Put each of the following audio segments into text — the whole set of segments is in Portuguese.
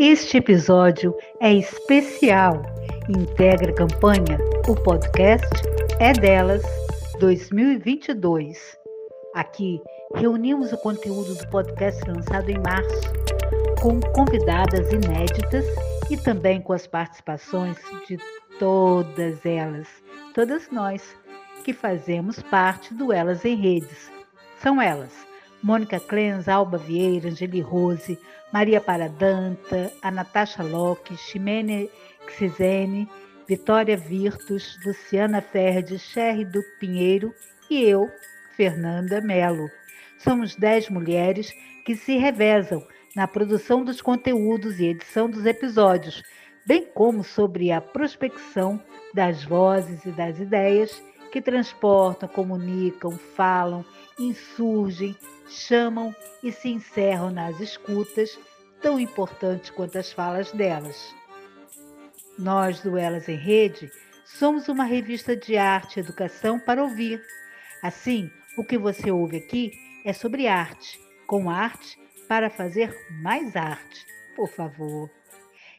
Este episódio é especial e integra a campanha O Podcast é Delas 2022. Aqui reunimos o conteúdo do podcast lançado em março, com convidadas inéditas e também com as participações de todas elas, todas nós que fazemos parte do Elas em Redes. São elas: Mônica Clens, Alba Vieira, Angeli Rose, Maria Paradanta, a Natasha Locke, Ximene Xizene, Vitória Virtus, Luciana Ferdi, Sherry do Pinheiro e eu, Fernanda Melo. Somos dez mulheres que se revezam na produção dos conteúdos e edição dos episódios, bem como sobre a prospecção das vozes e das ideias que transportam, comunicam, falam, insurgem, chamam e se encerram nas escutas, tão importantes quanto as falas delas. Nós, do Elas em Rede, somos uma revista de arte e educação para ouvir. Assim, o que você ouve aqui é sobre arte, com arte para fazer mais arte, por favor.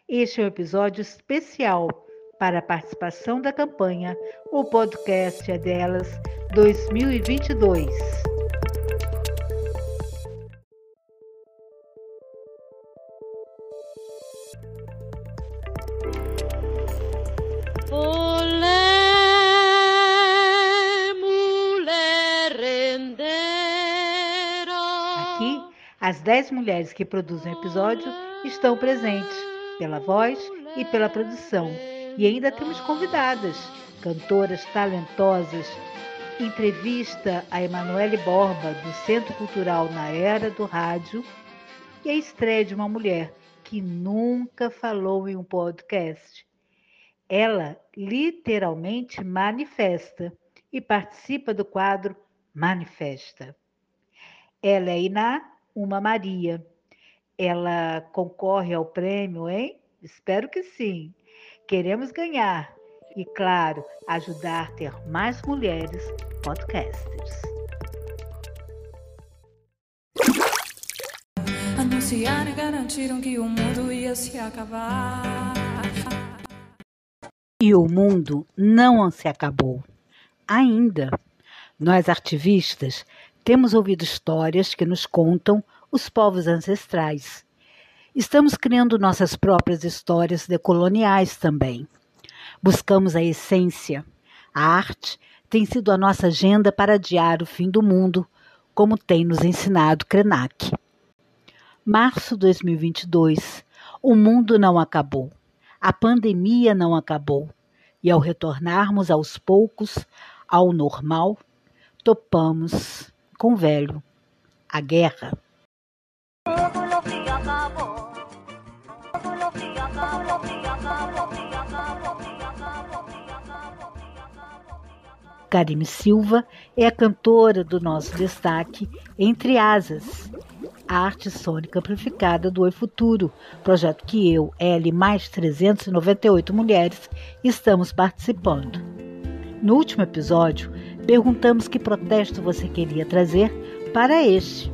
Este é um episódio especial para a participação da campanha O Podcast é Delas 2022. As dez mulheres que produzem o episódio estão presentes, pela voz e pela produção. E ainda temos convidadas, cantoras talentosas. Entrevista a Emanuele Borba, do Centro Cultural na Era do Rádio, e a estreia de uma mulher que nunca falou em um podcast. Ela literalmente manifesta e participa do quadro Manifesta. Ela é Iná, uma Maria. Ela concorre ao prêmio, hein? Espero que sim. Queremos ganhar e, claro, ajudar a ter mais mulheres podcasters. Anunciaram e garantiram que o mundo ia se acabar. E o mundo não se acabou. Ainda. Nós, ativistas, temos ouvido histórias que nos contam os povos ancestrais. Estamos criando nossas próprias histórias decoloniais também. Buscamos a essência. A arte tem sido a nossa agenda para adiar o fim do mundo, como tem nos ensinado Krenak. Março 2022. O mundo não acabou. A pandemia não acabou. E ao retornarmos aos poucos ao normal, topamos com o velho, a guerra. Karime Silva é a cantora do nosso destaque Entre Asas, a arte sônica amplificada do Oi Futuro, projeto que eu, L, mais 398 mulheres, estamos participando. No último episódio, perguntamos que protesto você queria trazer para este.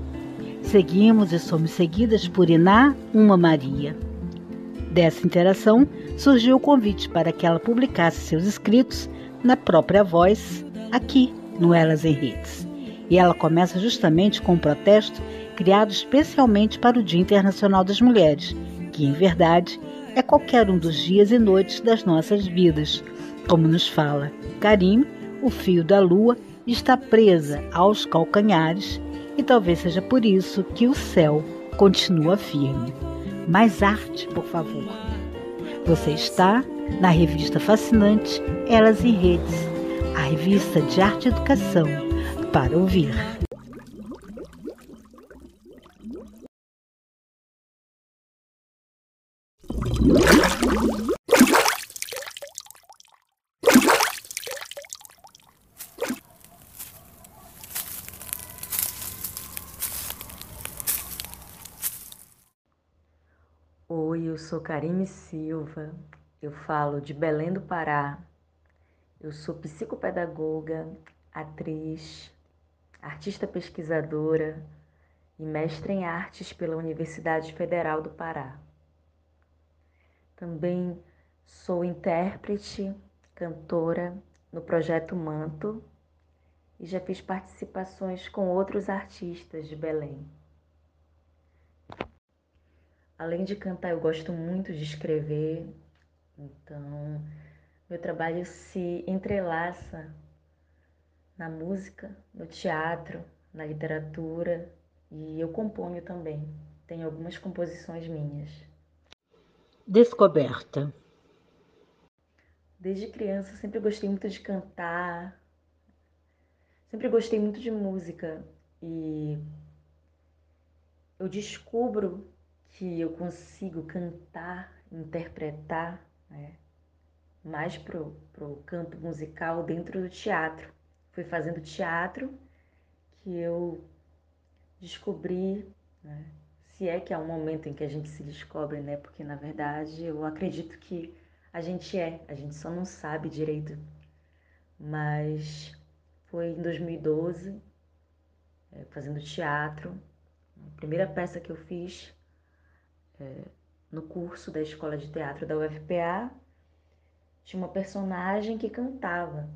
Seguimos e somos seguidas por Iná, uma Maria. Dessa interação surgiu o convite para que ela publicasse seus escritos na própria voz, aqui no Elas em Redes. E ela começa justamente com um protesto criado especialmente para o Dia Internacional das Mulheres, que em verdade é qualquer um dos dias e noites das nossas vidas. Como nos fala Karim, o fio da lua está presa aos calcanhares e talvez seja por isso que o céu continua firme. Mais arte, por favor. Você está na revista fascinante Elas em Redes, a revista de arte e educação para ouvir. Karime Silva, eu falo de Belém do Pará, eu sou psicopedagoga, atriz, artista pesquisadora e mestre em artes pela Universidade Federal do Pará. Também sou intérprete, cantora no projeto Manto e já fiz participações com outros artistas de Belém. Além de cantar, eu gosto muito de escrever, então meu trabalho se entrelaça na música, no teatro, na literatura e eu componho também. Tenho algumas composições minhas. Descoberta. Desde criança sempre gostei muito de cantar, sempre gostei muito de música e eu descubro que eu consigo cantar, interpretar, né? mais pro, pro campo musical dentro do teatro. Fui fazendo teatro que eu descobri, né? se é que há um momento em que a gente se descobre, né? Porque na verdade eu acredito que a gente é, a gente só não sabe direito. Mas foi em 2012, é, fazendo teatro, a primeira peça que eu fiz é, no curso da Escola de Teatro da UFPA, tinha uma personagem que cantava.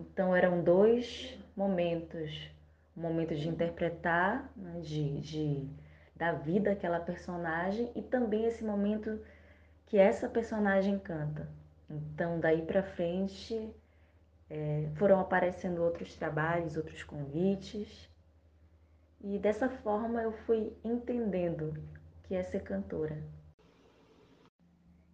Então eram dois momentos, o um momento de interpretar, né, de, de dar vida àquela personagem e também esse momento que essa personagem canta. Então daí para frente é, foram aparecendo outros trabalhos, outros convites e dessa forma eu fui entendendo que é ser cantora.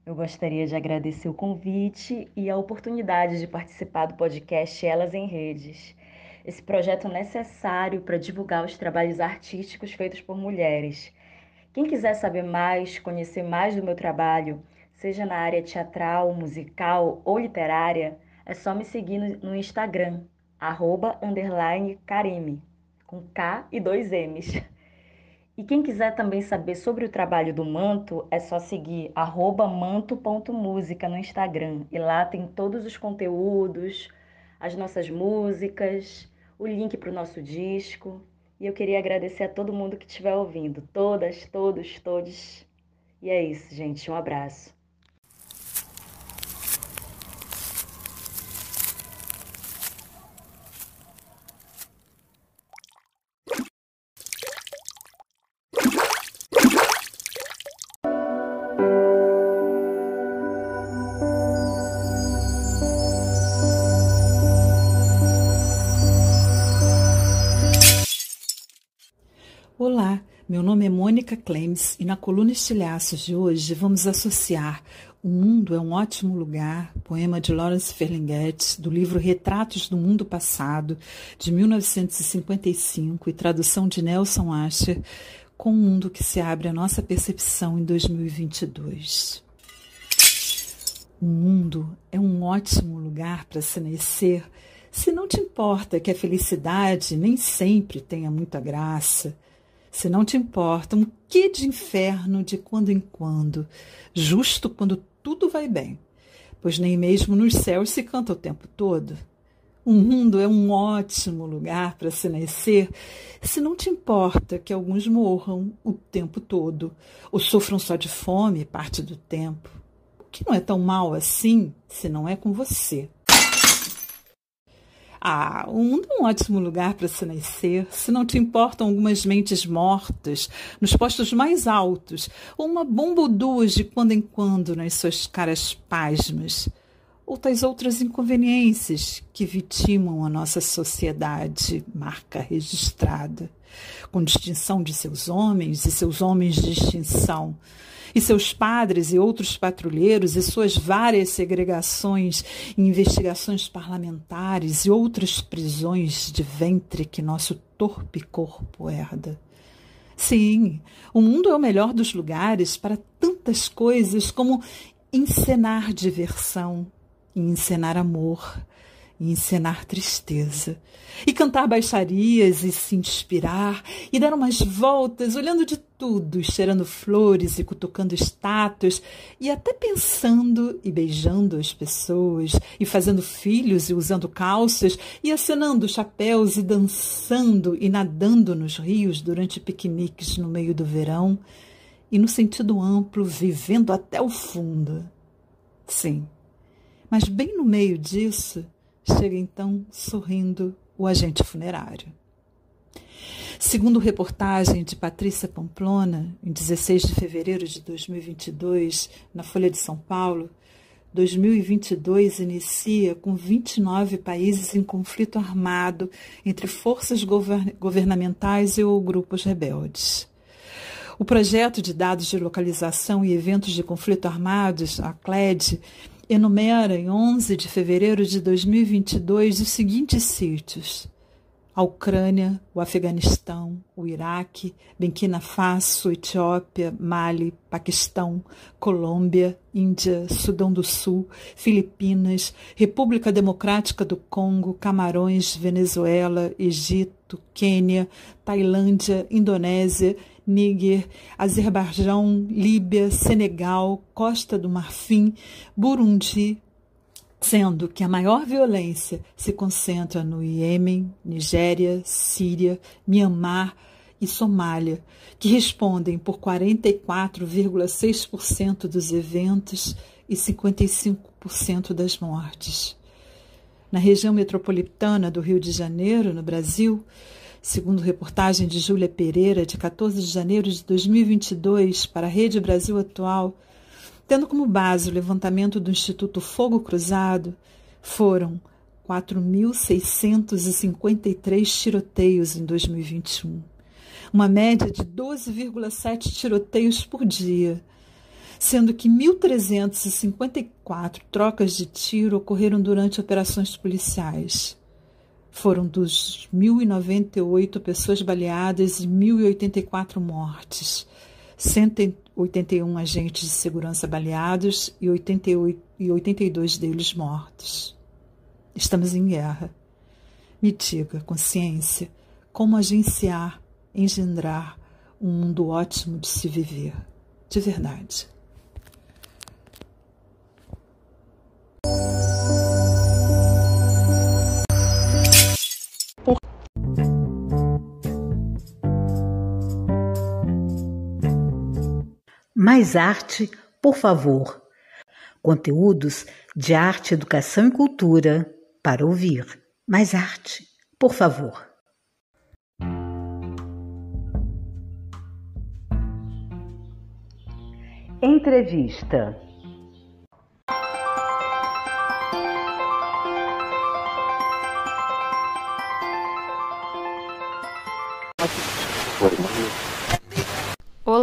Eu gostaria de agradecer o convite e a oportunidade de participar do podcast Elas em Redes. Esse projeto necessário para divulgar os trabalhos artísticos feitos por mulheres. Quem quiser saber mais, conhecer mais do meu trabalho, seja na área teatral, musical ou literária, é só me seguir no, Instagram, arroba, underline, Karime, com K e dois M's. E quem quiser também saber sobre o trabalho do Manto, é só seguir manto.música no Instagram. E lá tem todos os conteúdos, as nossas músicas, o link para o nosso disco. E eu queria agradecer a todo mundo que estiver ouvindo. Todas, todos, todos. E é isso, gente. Um abraço. Mônica Clemes e na coluna Estilhaços de hoje vamos associar O Mundo é um Ótimo Lugar, poema de Lawrence Ferlinghetti, do livro Retratos do Mundo Passado, de 1955 e tradução de Nelson Asher, com o mundo que se abre à nossa percepção em 2022. O mundo é um ótimo lugar para se nascer se não te importa que a felicidade nem sempre tenha muita graça se não te importa, um que de inferno de quando em quando, justo quando tudo vai bem, pois nem mesmo nos céus se canta o tempo todo. O mundo é um ótimo lugar para se nascer, se não te importa que alguns morram o tempo todo, ou sofram só de fome parte do tempo. O que não é tão mal assim se não é com você. Ah, o mundo é um ótimo lugar para se nascer, se não te importam algumas mentes mortas nos postos mais altos, ou uma bomba ou duas de quando em quando nas suas caras pasmas, ou tais outras inconveniências que vitimam a nossa sociedade, marca registrada, com distinção de seus homens e seus homens de extinção e seus padres e outros patrulheiros e suas várias segregações e investigações parlamentares e outras prisões de ventre que nosso torpe corpo herda. Sim, o mundo é o melhor dos lugares para tantas coisas como encenar diversão e encenar amor, e encenar tristeza, e cantar baixarias e se inspirar, e dar umas voltas, olhando de tudo, cheirando flores e cutucando estátuas, e até pensando e beijando as pessoas, e fazendo filhos e usando calças, e acenando chapéus e dançando e nadando nos rios durante piqueniques no meio do verão, e no sentido amplo, vivendo até o fundo. Sim, mas bem no meio disso, chega então sorrindo o agente funerário. Segundo reportagem de Patrícia Pamplona, em 16 de fevereiro de 2022, na Folha de São Paulo, 2022 inicia com 29 países em conflito armado entre forças govern governamentais e ou grupos rebeldes. O projeto de dados de localização e eventos de conflito armados, a CLED, enumera em 11 de fevereiro de 2022 os seguintes sítios: a Ucrânia, o Afeganistão, o Iraque, Burkina Faso, Etiópia, Mali, Paquistão, Colômbia, Índia, Sudão do Sul, Filipinas, República Democrática do Congo, Camarões, Venezuela, Egito, Quênia, Tailândia, Indonésia Níger, Azerbaijão, Líbia, Senegal, Costa do Marfim, Burundi, sendo que a maior violência se concentra no Iêmen, Nigéria, Síria, Mianmar e Somália, que respondem por 44,6% dos eventos e 55% das mortes. Na região metropolitana do Rio de Janeiro, no Brasil, Segundo reportagem de Júlia Pereira, de 14 de janeiro de 2022, para a Rede Brasil Atual, tendo como base o levantamento do Instituto Fogo Cruzado, foram 4.653 tiroteios em 2021, uma média de 12,7 tiroteios por dia, sendo que 1.354 trocas de tiro ocorreram durante operações policiais. Foram 2.098 pessoas baleadas e 1.084 mortes, 181 agentes de segurança baleados e, 88, e 82 deles mortos. Estamos em guerra. Me diga, consciência, como agenciar, engendrar um mundo ótimo de se viver, de verdade. Mais arte, por favor. Conteúdos de arte, educação e cultura para ouvir. Mais arte, por favor. Entrevista.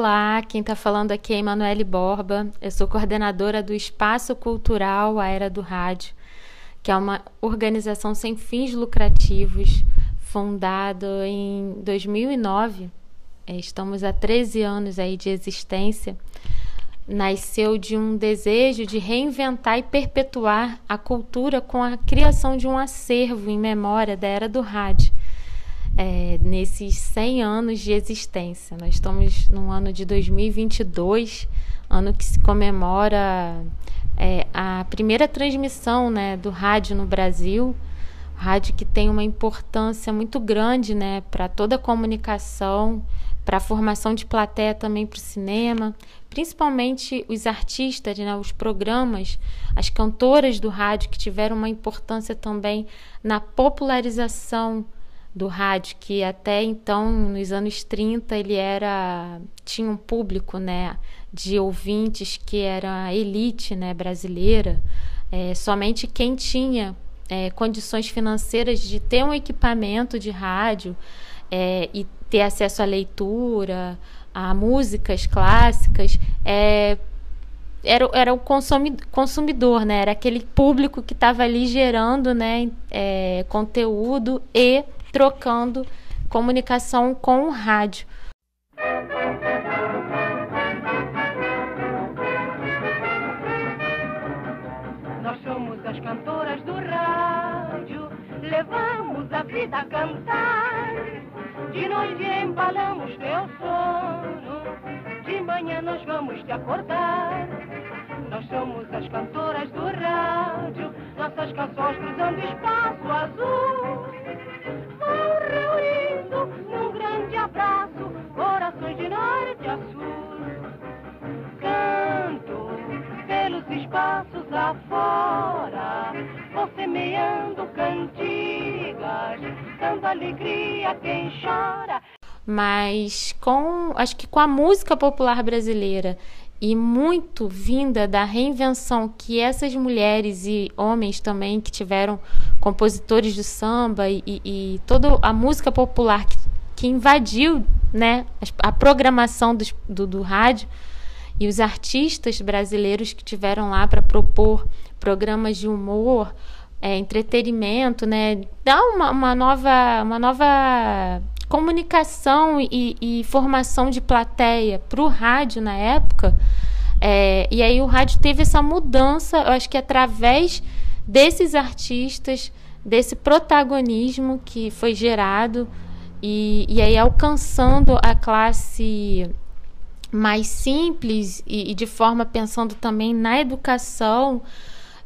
Olá, quem está falando aqui é Emanuele Borba. Eu sou coordenadora do Espaço Cultural A Era do Rádio, que é uma organização sem fins lucrativos, fundada em 2009. É, estamos há 13 anos aí de existência. Nasceu de um desejo de reinventar e perpetuar a cultura com a criação de um acervo em memória da Era do Rádio é, nesses 100 anos de existência. Nós estamos no ano de 2022, ano que se comemora é, a primeira transmissão né, do rádio no Brasil. Rádio que tem uma importância muito grande né, para toda a comunicação, para a formação de plateia também para o cinema, principalmente os artistas, né, os programas, as cantoras do rádio que tiveram uma importância também na popularização do rádio, que até então, nos anos 30, ele era tinha um público, né, de ouvintes que era a elite, né, brasileira. É, somente quem tinha é, condições financeiras de ter um equipamento de rádio é, e ter acesso à leitura, a músicas clássicas, é, era, era o consumidor, né? Era aquele público que estava ali gerando né, é, conteúdo e trocando comunicação com o rádio. Nós somos as cantoras do rádio. fazemos a vida cantar. De noite embalamos teu sono, de manhã nós vamos te acordar. Nós somos as cantoras do rádio, nossas canções cruzando espaço azul. Reunindo num grande abraço, corações de norte a sul. Canto pelos espaços afora, vou semeando cantigas, dando alegria a quem chora. Mas com, acho que com a música popular brasileira e muito vinda da reinvenção que essas mulheres e homens também que tiveram compositores do samba e, e, e toda a música popular que, que invadiu né, a, programação do, do, do rádio e os artistas brasileiros que tiveram lá para propor programas de humor, é, entretenimento, né, dá uma, uma nova uma nova comunicação e, e formação de plateia para o rádio na época. É, e aí o rádio teve essa mudança, eu acho que através desses artistas, desse protagonismo que foi gerado, e, e aí alcançando a classe mais simples e, e de forma pensando também na educação,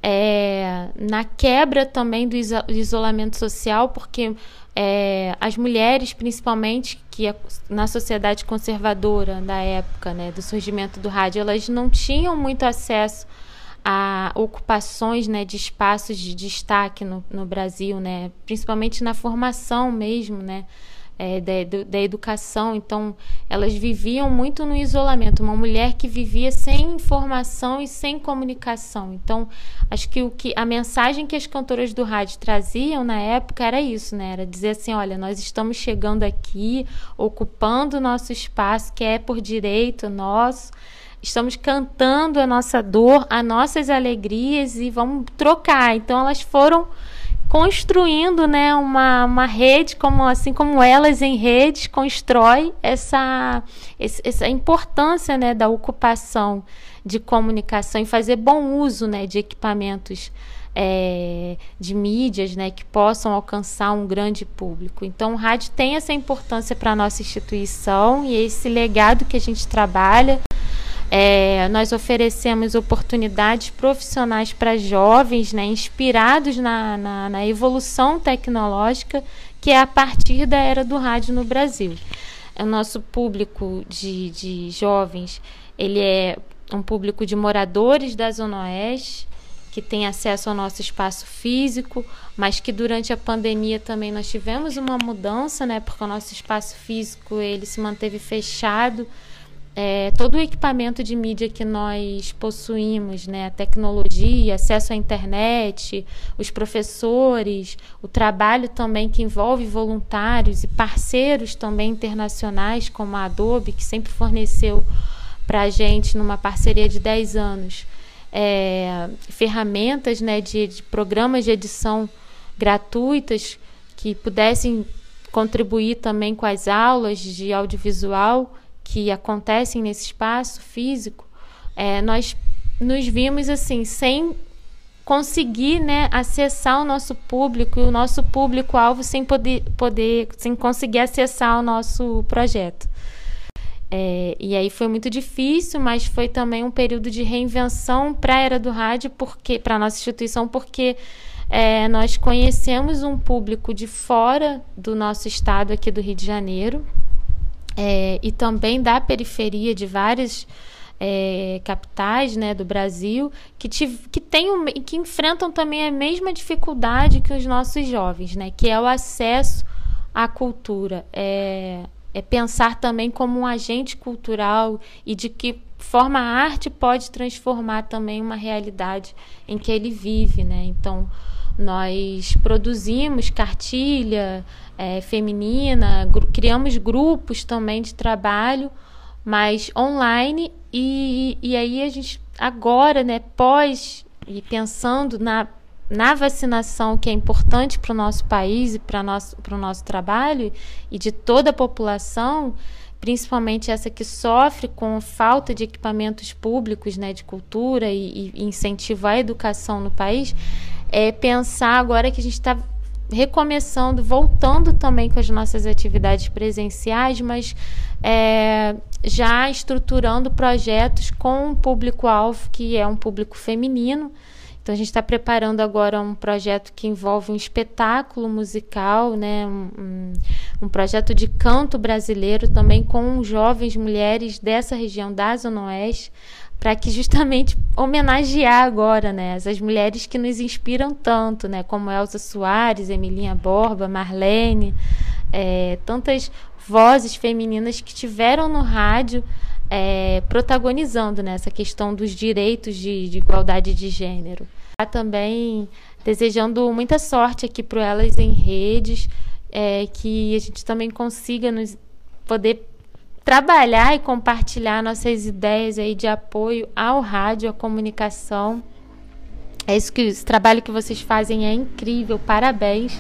é, na quebra também do isolamento social, porque é, as mulheres, principalmente, que na sociedade conservadora da época, né, do surgimento do rádio, elas não tinham muito acesso a ocupações né, de espaços de destaque no, no Brasil, né, principalmente na formação mesmo, né, é, da, da educação. Então, elas viviam muito no isolamento. Uma mulher que vivia sem informação e sem comunicação. Então, acho que, o que a mensagem que as cantoras do rádio traziam na época era isso, né? Era dizer assim: olha, nós estamos chegando aqui, ocupando o nosso espaço, que é por direito nosso estamos cantando a nossa dor, as nossas alegrias e vamos trocar. Então elas foram construindo né, uma, uma rede, como, assim como elas em redes constrói essa, essa importância né, da ocupação de comunicação e fazer bom uso né, de equipamentos é, de mídias né, que possam alcançar um grande público. Então, o rádio tem essa importância para a nossa instituição e esse legado que a gente trabalha é, nós oferecemos oportunidades profissionais para jovens, né, inspirados na, na, na, evolução tecnológica que é a partir da era do rádio no Brasil. O nosso público de, de jovens, ele é um público de moradores da Zona Oeste, que tem acesso ao nosso espaço físico, mas que durante a pandemia também nós tivemos uma mudança, né, porque o nosso espaço físico ele se manteve fechado, é, todo o equipamento de mídia que nós possuímos, né, a tecnologia, acesso à internet, os professores, o trabalho também que envolve voluntários e parceiros também internacionais, como a Adobe, que sempre forneceu para a gente, numa parceria de 10 anos, é, ferramentas né, de, de programas de edição gratuitas que pudessem contribuir também com as aulas de audiovisual que acontecem nesse espaço físico, é, nós nos vimos assim, sem conseguir né, acessar o nosso público e o nosso público-alvo sem poder, poder, sem conseguir acessar o nosso projeto. É, e aí foi muito difícil, mas foi também um período de reinvenção para a era do rádio, porque para a nossa instituição, porque é, nós conhecemos um público de fora do nosso estado aqui do Rio de Janeiro, é, e também da periferia de várias é, capitais né, do Brasil que, te, que, tem, que enfrentam também a mesma dificuldade que os nossos jovens, né, que é o acesso à cultura. É, é pensar também como um agente cultural e de que forma a arte pode transformar também uma realidade em que ele vive. Né? Então, nós produzimos cartilha, é, feminina, criamos grupos também de trabalho, mas online, e, e aí a gente agora, né, pós e pensando na, na vacinação que é importante para o nosso país e para o nosso trabalho e de toda a população, principalmente essa que sofre com falta de equipamentos públicos né, de cultura e, e incentivo à educação no país, é pensar agora que a gente está recomeçando, voltando também com as nossas atividades presenciais, mas é, já estruturando projetos com um público-alvo que é um público feminino. Então a gente está preparando agora um projeto que envolve um espetáculo musical, né? Um, um, projeto de canto brasileiro também com jovens mulheres dessa região da Zona Oeste, para que justamente homenagear agora, né, essas mulheres que nos inspiram tanto, né, como Elza Soares, Emilinha Borba, Marlene, é, tantas vozes femininas que tiveram no rádio é, protagonizando né, essa questão dos direitos de, de igualdade de gênero. Também desejando muita sorte aqui para elas em redes, é, que a gente também consiga nos poder trabalhar e compartilhar nossas ideias aí de apoio ao rádio, à comunicação. É isso que esse trabalho que vocês fazem é incrível, parabéns.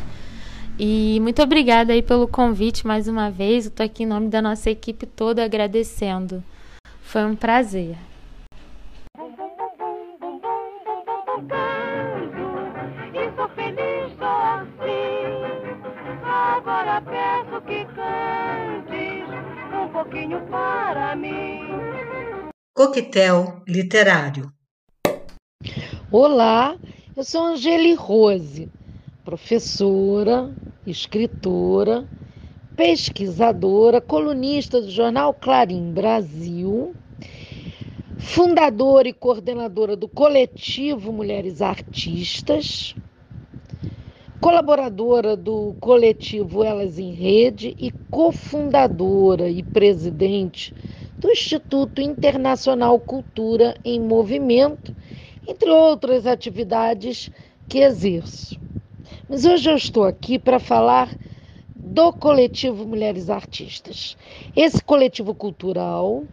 E muito obrigada aí pelo convite mais uma vez. Eu estou aqui em nome da nossa equipe toda agradecendo. Foi um prazer. Agora peço que cantes um pouquinho para mim. Coquetel Literário. Olá, eu sou Angeli Rose, professora, escritora, pesquisadora, colunista do jornal Clarim Brasil, fundadora e coordenadora do coletivo Mulheres Artistas colaboradora do coletivo Elas em Rede e cofundadora e presidente do Instituto Internacional Cultura em Movimento, entre outras atividades que exerço. Mas hoje eu estou aqui para falar do coletivo Mulheres Artistas. Esse coletivo cultural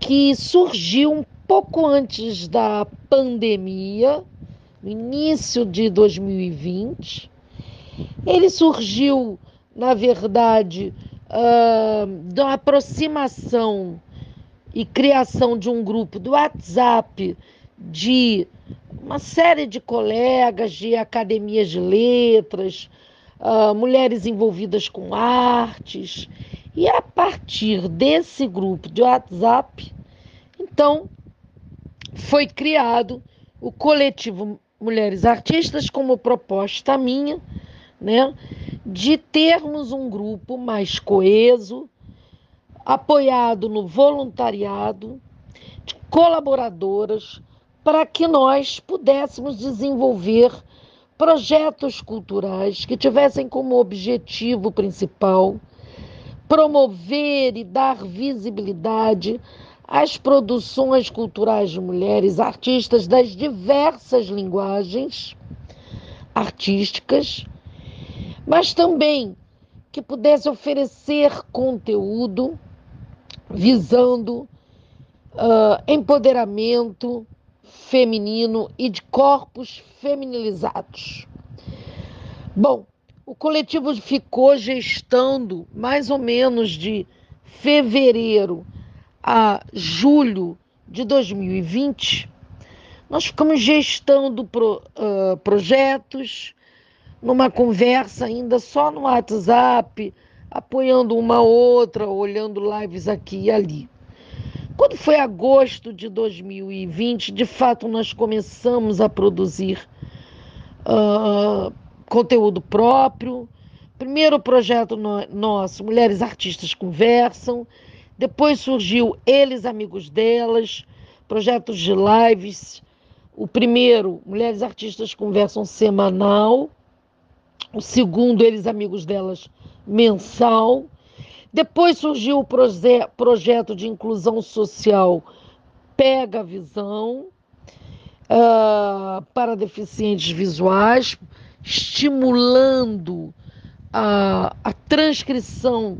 que surgiu um pouco antes da pandemia, no início de 2020. Ele surgiu, na verdade, uh, da aproximação e criação de um grupo do WhatsApp de uma série de colegas de academias de letras, uh, mulheres envolvidas com artes. E a partir desse grupo de WhatsApp, então, foi criado o coletivo mulheres artistas como proposta minha, né, de termos um grupo mais coeso, apoiado no voluntariado, de colaboradoras, para que nós pudéssemos desenvolver projetos culturais que tivessem como objetivo principal promover e dar visibilidade as produções culturais de mulheres artistas das diversas linguagens artísticas, mas também que pudesse oferecer conteúdo visando uh, empoderamento feminino e de corpos feminilizados. Bom, o coletivo ficou gestando mais ou menos de fevereiro a julho de 2020, nós ficamos gestando pro, uh, projetos, numa conversa ainda só no WhatsApp, apoiando uma outra, olhando lives aqui e ali. Quando foi agosto de 2020, de fato nós começamos a produzir uh, conteúdo próprio. Primeiro projeto no, nosso, Mulheres Artistas Conversam, depois surgiu Eles Amigos Delas, projetos de lives. O primeiro, Mulheres Artistas Conversam Semanal. O segundo, Eles Amigos Delas, mensal. Depois surgiu o proje projeto de inclusão social Pega Visão uh, para deficientes visuais, estimulando a, a transcrição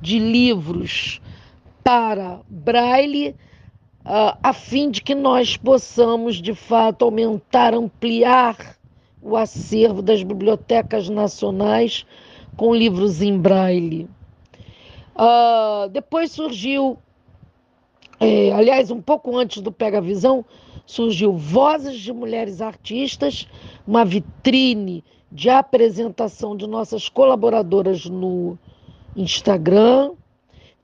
de livros para Braille, uh, a fim de que nós possamos, de fato, aumentar, ampliar o acervo das bibliotecas nacionais com livros em Braille. Uh, depois surgiu, é, aliás, um pouco antes do Pega Visão, surgiu Vozes de Mulheres Artistas, uma vitrine de apresentação de nossas colaboradoras no Instagram.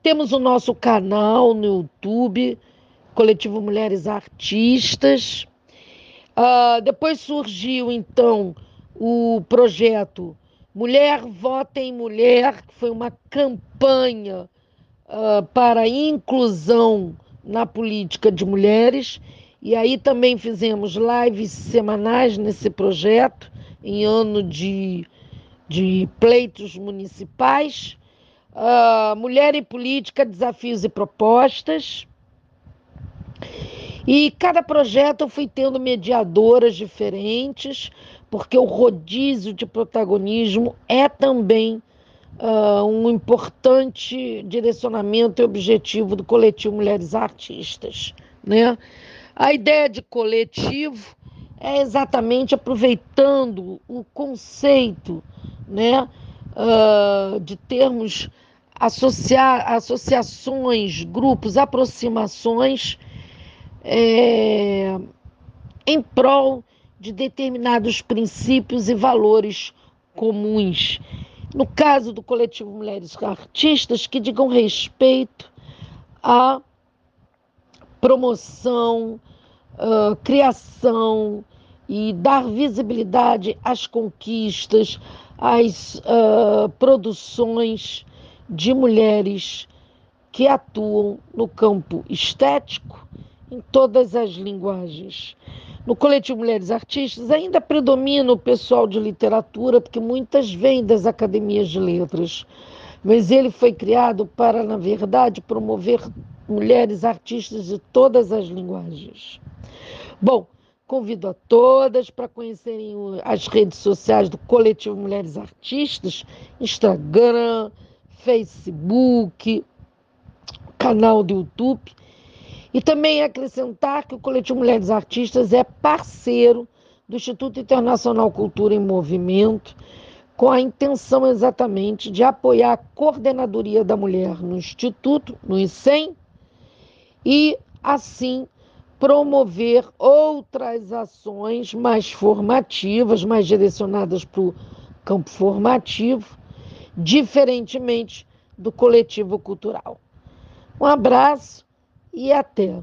Temos o nosso canal no YouTube, Coletivo Mulheres Artistas. Uh, depois surgiu, então, o projeto Mulher Vota em Mulher, que foi uma campanha uh, para inclusão na política de mulheres. E aí também fizemos lives semanais nesse projeto, em ano de, de pleitos municipais. Uh, Mulher e Política, Desafios e Propostas. E cada projeto eu fui tendo mediadoras diferentes, porque o rodízio de protagonismo é também uh, um importante direcionamento e objetivo do coletivo Mulheres Artistas. Né? A ideia de coletivo é exatamente aproveitando o conceito né, uh, de termos associar, associações, grupos, aproximações é, em prol de determinados princípios e valores comuns. No caso do coletivo Mulheres Artistas, que digam respeito à promoção, uh, criação e dar visibilidade às conquistas, às uh, produções de mulheres que atuam no campo estético em todas as linguagens. No coletivo Mulheres Artistas ainda predomina o pessoal de literatura, porque muitas vêm das academias de letras. Mas ele foi criado para, na verdade, promover mulheres artistas de todas as linguagens. Bom, convido a todas para conhecerem as redes sociais do Coletivo Mulheres Artistas, Instagram, Facebook, canal do YouTube e também acrescentar que o Coletivo Mulheres Artistas é parceiro do Instituto Internacional Cultura em Movimento, com a intenção exatamente de apoiar a coordenadoria da mulher no Instituto, no ICEM, e assim promover outras ações mais formativas, mais direcionadas para o campo formativo, diferentemente do coletivo cultural. Um abraço e até.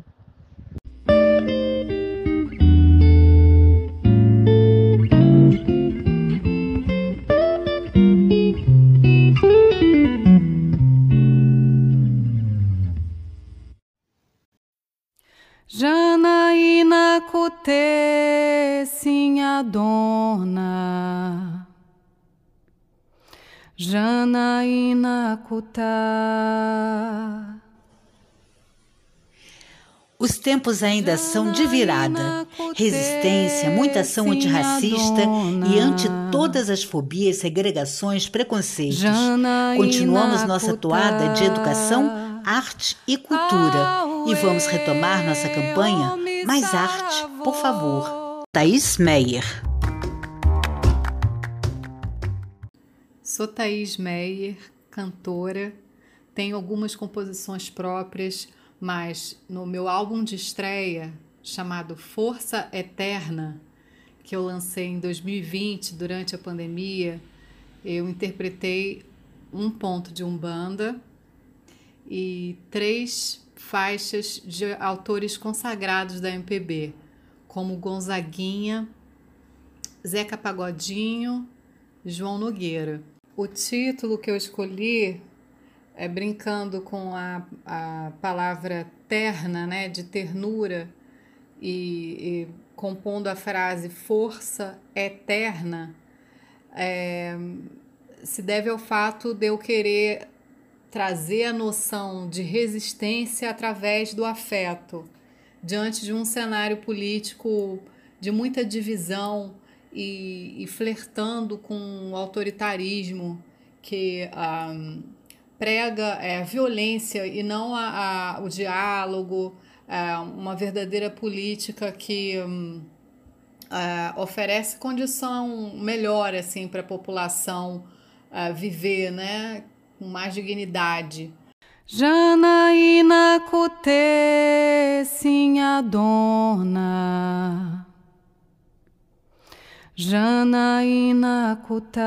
Os tempos ainda são de virada. Resistência, muita ação antirracista e ante todas as fobias, segregações, preconceitos. Continuamos nossa toada de educação, arte e cultura. E vamos retomar nossa campanha Mais Arte, por favor. Thaís Meyer. Sou Thaís Meyer, cantora. Tenho algumas composições próprias mas no meu álbum de estreia, chamado Força Eterna, que eu lancei em 2020, durante a pandemia, eu interpretei um ponto de Umbanda e três faixas de autores consagrados da MPB, como Gonzaguinha, Zeca Pagodinho, João Nogueira. O título que eu escolhi é, brincando com a, a palavra terna, né, de ternura, e, e compondo a frase força eterna, é, se deve ao fato de eu querer trazer a noção de resistência através do afeto, diante de um cenário político de muita divisão e, e flertando com o autoritarismo que. Um, ah, prega é, violência e não a, a o diálogo, é, uma verdadeira política que hum, é, oferece condição melhor assim para a população é, viver, né, com mais dignidade. Janaína Cutê, sim, a Janaína Kutá.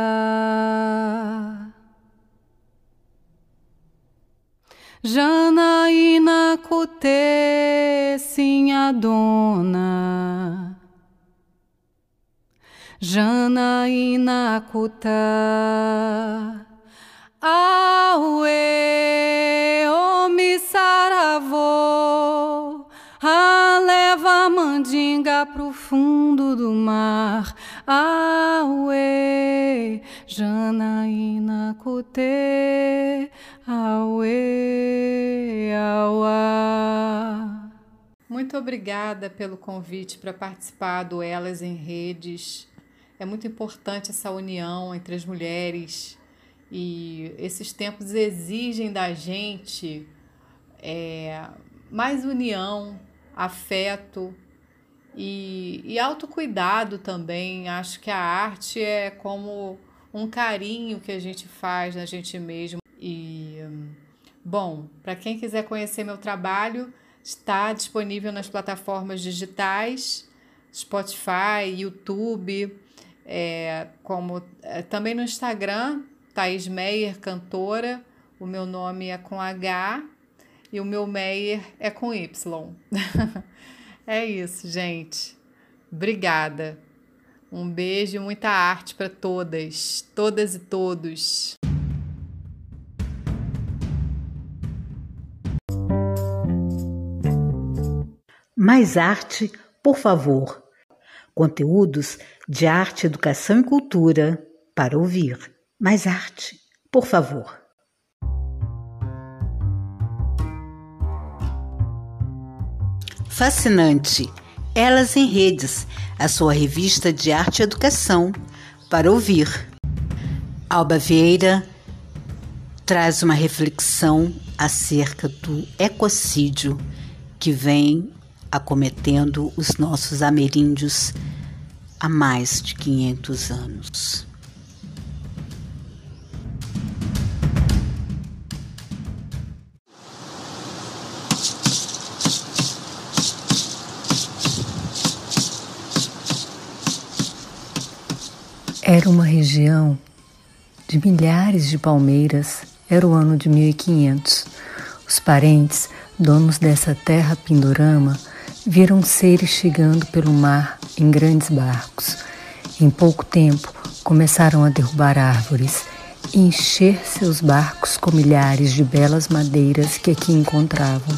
Janaína Kutê, sim a dona. Janaína Kutá. Aue, omi saravô, a leva mandinga pro fundo do mar. Aue, Janaína Kutê, Aue, Auá. Muito obrigada pelo convite para participar do Elas em Redes. É muito importante essa união entre as mulheres e esses tempos exigem da gente é, mais união, afeto e, e autocuidado também. Acho que a arte é como um carinho que a gente faz na gente mesmo. E, bom, para quem quiser conhecer meu trabalho, está disponível nas plataformas digitais, Spotify, YouTube, é, como é, também no Instagram, Thaís Meyer, cantora. O meu nome é com H e o meu Meyer é com Y. é isso, gente. Obrigada. Um beijo e muita arte para todas, todas e todos. Mais arte, por favor. Conteúdos de arte, educação e cultura para ouvir. Mais arte, por favor. Fascinante. Elas em Redes, a sua revista de arte e educação para ouvir. Alba Vieira traz uma reflexão acerca do ecocídio que vem acometendo os nossos ameríndios há mais de 500 anos. Era uma região de milhares de palmeiras. Era o ano de 1500. Os parentes, donos dessa terra pindorama, viram seres chegando pelo mar em grandes barcos. Em pouco tempo, começaram a derrubar árvores e encher seus barcos com milhares de belas madeiras que aqui encontravam.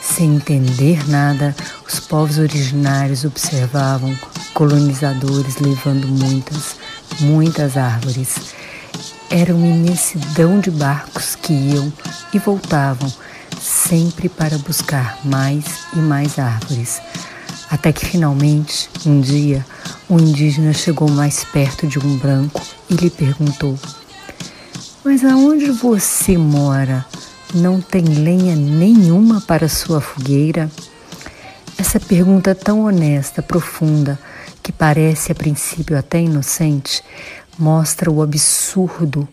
Sem entender nada, os povos originários observavam colonizadores levando muitas, muitas árvores. Era uma imensidão de barcos que iam e voltavam sempre para buscar mais e mais árvores. Até que finalmente, um dia, um indígena chegou mais perto de um branco e lhe perguntou: Mas aonde você mora? Não tem lenha nenhuma para sua fogueira? Essa pergunta tão honesta, profunda, que parece a princípio até inocente, mostra o absurdo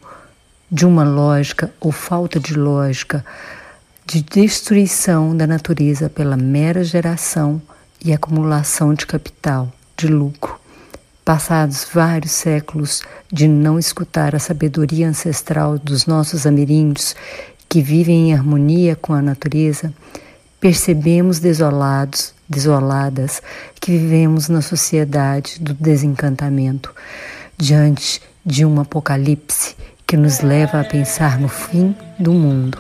de uma lógica ou falta de lógica de destruição da natureza pela mera geração e acumulação de capital, de lucro. Passados vários séculos de não escutar a sabedoria ancestral dos nossos ameríndios que vivem em harmonia com a natureza, percebemos desolados, desoladas, que vivemos na sociedade do desencantamento, diante de um apocalipse que nos leva a pensar no fim do mundo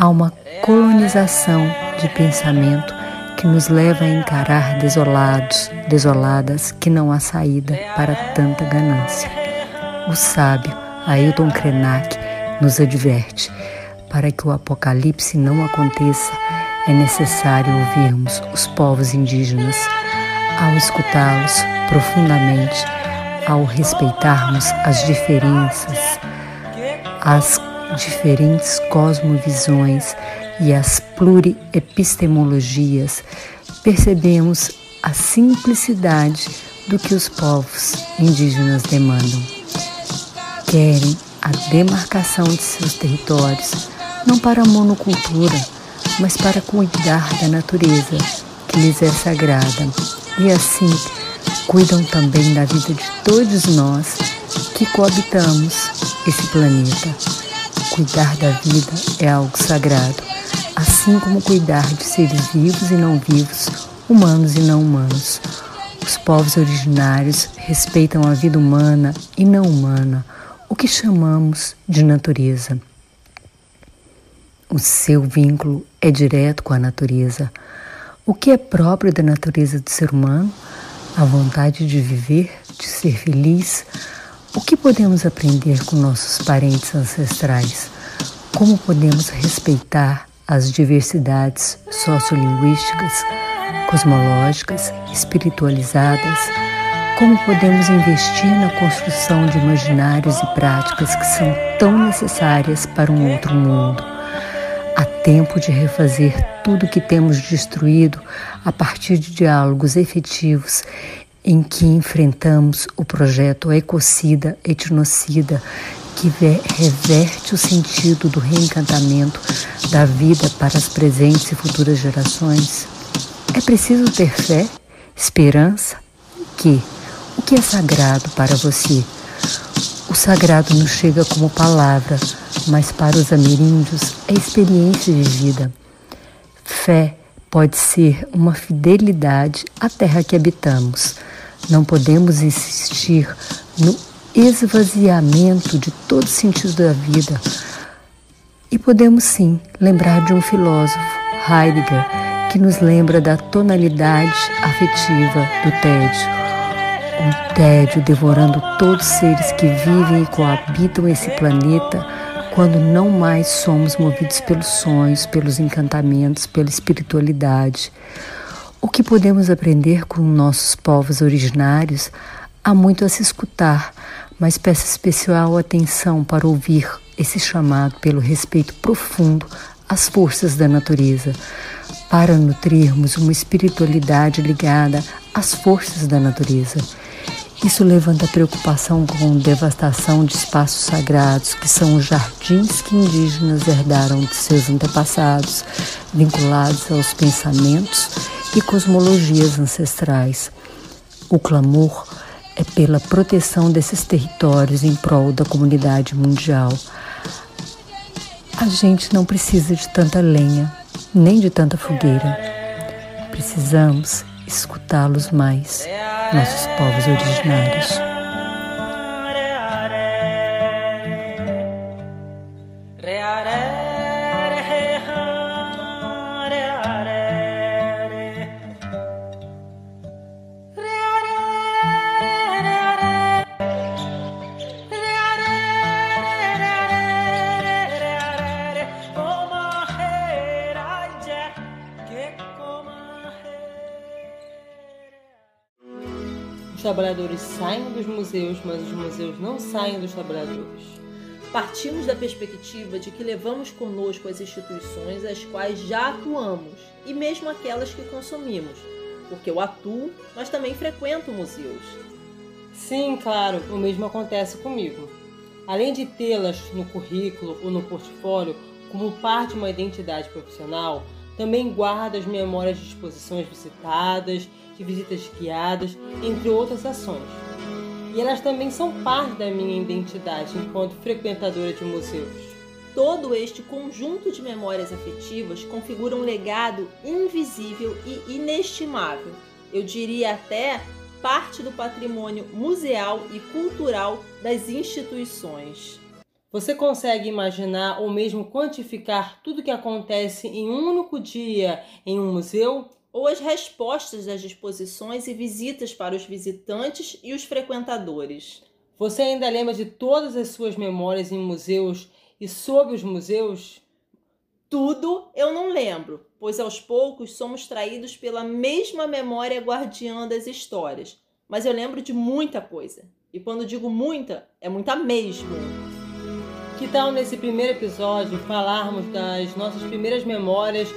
há uma colonização de pensamento que nos leva a encarar desolados, desoladas, que não há saída para tanta ganância. O sábio Ailton Krenak nos adverte: para que o apocalipse não aconteça, é necessário ouvirmos os povos indígenas. Ao escutá-los profundamente, ao respeitarmos as diferenças, as diferentes cosmovisões e as pluriepistemologias, percebemos a simplicidade do que os povos indígenas demandam. Querem a demarcação de seus territórios, não para a monocultura, mas para cuidar da natureza que lhes é sagrada e assim cuidam também da vida de todos nós que coabitamos esse planeta. Cuidar da vida é algo sagrado, assim como cuidar de seres vivos e não vivos, humanos e não humanos. Os povos originários respeitam a vida humana e não humana, o que chamamos de natureza. O seu vínculo é direto com a natureza. O que é próprio da natureza do ser humano? A vontade de viver, de ser feliz. O que podemos aprender com nossos parentes ancestrais? Como podemos respeitar as diversidades sociolinguísticas, cosmológicas, espiritualizadas? Como podemos investir na construção de imaginários e práticas que são tão necessárias para um outro mundo? Há tempo de refazer tudo que temos destruído a partir de diálogos efetivos em que enfrentamos o projeto ecocida, etnocida, que reverte o sentido do reencantamento da vida para as presentes e futuras gerações. É preciso ter fé, esperança que o que é sagrado para você? O sagrado nos chega como palavra, mas para os ameríndios é experiência de vida. Fé pode ser uma fidelidade à terra que habitamos. Não podemos insistir no esvaziamento de todo sentido da vida. E podemos sim lembrar de um filósofo, Heidegger, que nos lembra da tonalidade afetiva do tédio. Um tédio devorando todos os seres que vivem e coabitam esse planeta quando não mais somos movidos pelos sonhos, pelos encantamentos, pela espiritualidade. O que podemos aprender com nossos povos originários? Há muito a se escutar, mas peço especial atenção para ouvir esse chamado pelo respeito profundo às forças da natureza, para nutrirmos uma espiritualidade ligada às forças da natureza. Isso levanta preocupação com devastação de espaços sagrados, que são os jardins que indígenas herdaram de seus antepassados, vinculados aos pensamentos e cosmologias ancestrais. O clamor é pela proteção desses territórios em prol da comunidade mundial. A gente não precisa de tanta lenha, nem de tanta fogueira. Precisamos escutá-los mais, nossos povos originários. Trabalhadores saem dos museus, mas os museus não saem dos trabalhadores. Partimos da perspectiva de que levamos conosco as instituições às quais já atuamos e mesmo aquelas que consumimos, porque eu atuo, mas também frequento museus. Sim, claro, o mesmo acontece comigo. Além de tê-las no currículo ou no portfólio como parte de uma identidade profissional, também guardo as memórias de exposições visitadas visitas guiadas, entre outras ações. E elas também são parte da minha identidade enquanto frequentadora de museus. Todo este conjunto de memórias afetivas configura um legado invisível e inestimável. Eu diria até parte do patrimônio museal e cultural das instituições. Você consegue imaginar ou mesmo quantificar tudo que acontece em um único dia em um museu? Ou as respostas das exposições e visitas para os visitantes e os frequentadores. Você ainda lembra de todas as suas memórias em museus e sobre os museus? Tudo eu não lembro, pois aos poucos somos traídos pela mesma memória guardiã das histórias. Mas eu lembro de muita coisa. E quando digo muita, é muita mesmo. Que tal nesse primeiro episódio falarmos das nossas primeiras memórias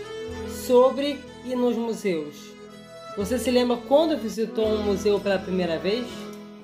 sobre e nos museus. Você se lembra quando visitou um museu pela primeira vez?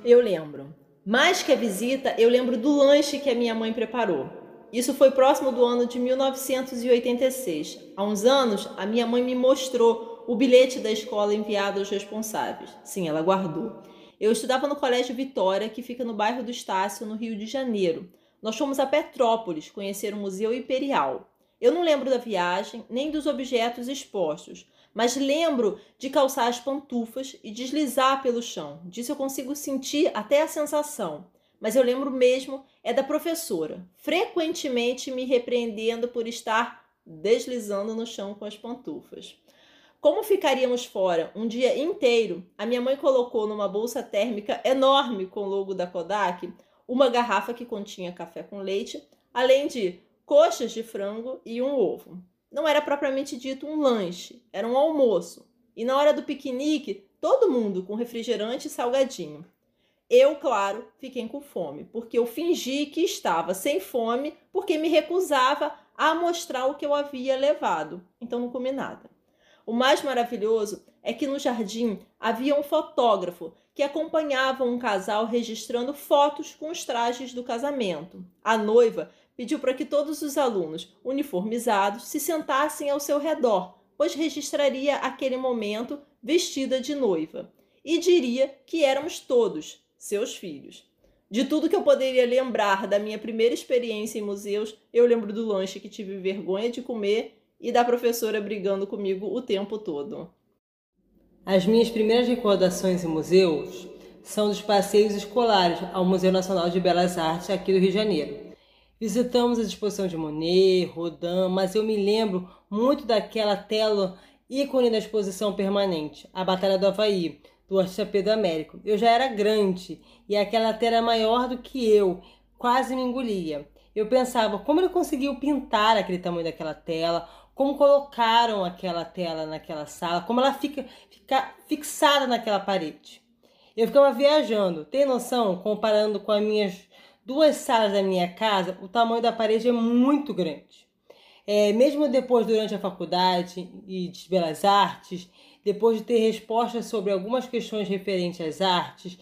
Eu lembro. Mais que a visita, eu lembro do lanche que a minha mãe preparou. Isso foi próximo do ano de 1986. Há uns anos, a minha mãe me mostrou o bilhete da escola enviado aos responsáveis. Sim, ela guardou. Eu estudava no Colégio Vitória, que fica no bairro do Estácio, no Rio de Janeiro. Nós fomos a Petrópolis conhecer o Museu Imperial. Eu não lembro da viagem nem dos objetos expostos, mas lembro de calçar as pantufas e deslizar pelo chão. Disso eu consigo sentir até a sensação. Mas eu lembro mesmo é da professora, frequentemente me repreendendo por estar deslizando no chão com as pantufas. Como ficaríamos fora um dia inteiro, a minha mãe colocou numa bolsa térmica enorme com o logo da Kodak uma garrafa que continha café com leite, além de coxas de frango e um ovo. Não era propriamente dito um lanche, era um almoço. E na hora do piquenique, todo mundo com refrigerante e salgadinho. Eu, claro, fiquei com fome, porque eu fingi que estava sem fome, porque me recusava a mostrar o que eu havia levado. Então não comi nada. O mais maravilhoso é que no jardim havia um fotógrafo que acompanhava um casal registrando fotos com os trajes do casamento. A noiva pediu para que todos os alunos uniformizados se sentassem ao seu redor, pois registraria aquele momento vestida de noiva e diria que éramos todos seus filhos. De tudo que eu poderia lembrar da minha primeira experiência em museus, eu lembro do lanche que tive vergonha de comer e da professora brigando comigo o tempo todo. As minhas primeiras recordações em museus são dos passeios escolares ao Museu Nacional de Belas Artes aqui do Rio de Janeiro. Visitamos a exposição de Monet, Rodin, mas eu me lembro muito daquela tela ícone da exposição permanente, a Batalha do Havaí, do artista Pedro Américo. Eu já era grande e aquela tela era maior do que eu, quase me engolia. Eu pensava como ele conseguiu pintar aquele tamanho daquela tela, como colocaram aquela tela naquela sala, como ela fica, fica fixada naquela parede. Eu ficava viajando. Tem noção? Comparando com as minhas duas salas da minha casa, o tamanho da parede é muito grande. É, mesmo depois, durante a faculdade e de belas artes, depois de ter respostas sobre algumas questões referentes às artes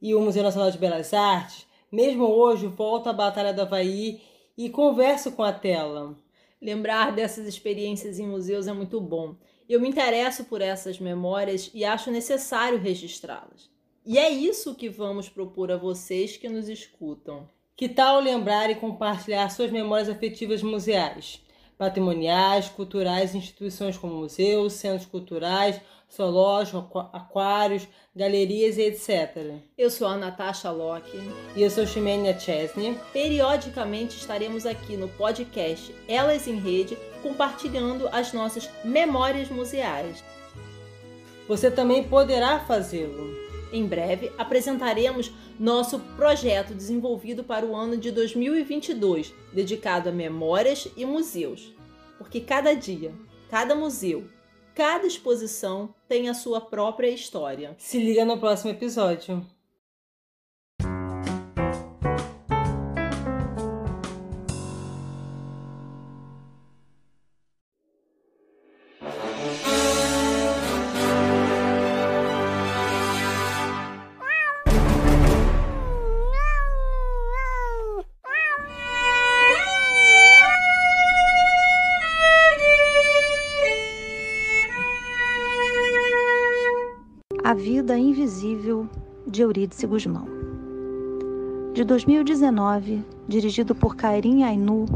e o Museu Nacional de Belas Artes, mesmo hoje volto à Batalha do Havaí e converso com a tela. Lembrar dessas experiências em museus é muito bom. Eu me interesso por essas memórias e acho necessário registrá-las. E é isso que vamos propor a vocês que nos escutam. Que tal lembrar e compartilhar suas memórias afetivas museais? patrimoniais, culturais, instituições como museus, centros culturais, zoológicos, aquários, galerias e etc. Eu sou a Natasha Locke. E eu sou Ximênia Chesney. Periodicamente estaremos aqui no podcast Elas em Rede, compartilhando as nossas memórias museais. Você também poderá fazê-lo. Em breve apresentaremos nosso projeto desenvolvido para o ano de 2022, dedicado a memórias e museus. Porque cada dia, cada museu, cada exposição tem a sua própria história. Se liga no próximo episódio. De Eurídice Guzmão. De 2019, dirigido por Kairin Ainu,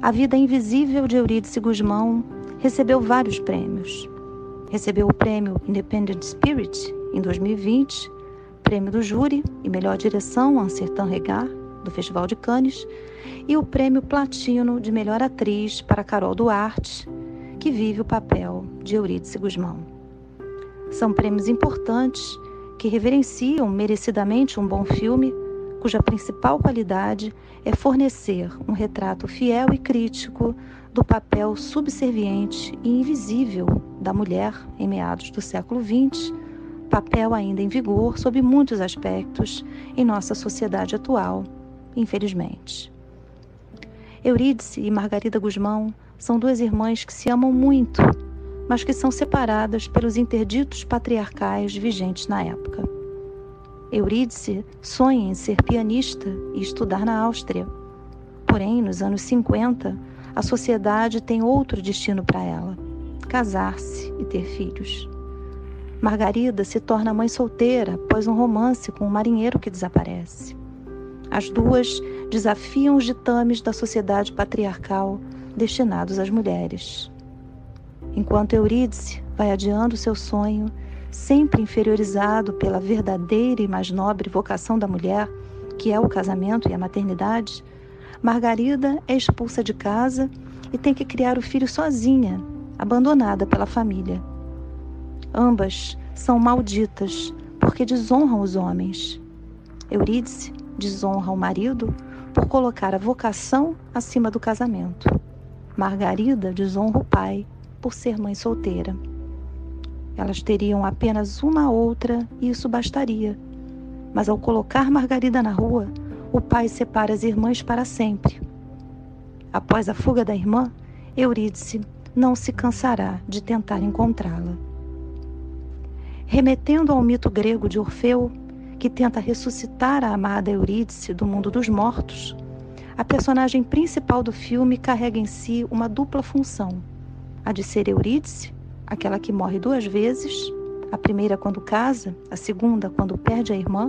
A Vida Invisível de Eurídice Guzmão recebeu vários prêmios. Recebeu o prêmio Independent Spirit em 2020, prêmio do júri e melhor direção Ansertan Regar, do Festival de Cannes, e o prêmio Platino de melhor atriz para Carol Duarte, que vive o papel de Eurídice Guzmão. São prêmios importantes que reverenciam merecidamente um bom filme, cuja principal qualidade é fornecer um retrato fiel e crítico do papel subserviente e invisível da mulher em meados do século XX, papel ainda em vigor sob muitos aspectos em nossa sociedade atual, infelizmente. Eurídice e Margarida Guzmão são duas irmãs que se amam muito mas que são separadas pelos interditos patriarcais vigentes na época. Eurídice sonha em ser pianista e estudar na Áustria. Porém, nos anos 50, a sociedade tem outro destino para ela: casar-se e ter filhos. Margarida se torna mãe solteira após um romance com um marinheiro que desaparece. As duas desafiam os ditames da sociedade patriarcal destinados às mulheres. Enquanto Eurídice vai adiando seu sonho, sempre inferiorizado pela verdadeira e mais nobre vocação da mulher, que é o casamento e a maternidade, Margarida é expulsa de casa e tem que criar o filho sozinha, abandonada pela família. Ambas são malditas porque desonram os homens. Eurídice desonra o marido por colocar a vocação acima do casamento. Margarida desonra o pai por ser mãe solteira. Elas teriam apenas uma outra e isso bastaria. Mas ao colocar Margarida na rua, o pai separa as irmãs para sempre. Após a fuga da irmã, Eurídice não se cansará de tentar encontrá-la. Remetendo ao mito grego de Orfeu, que tenta ressuscitar a amada Eurídice do mundo dos mortos, a personagem principal do filme carrega em si uma dupla função: a de ser Eurídice, aquela que morre duas vezes, a primeira quando casa, a segunda quando perde a irmã,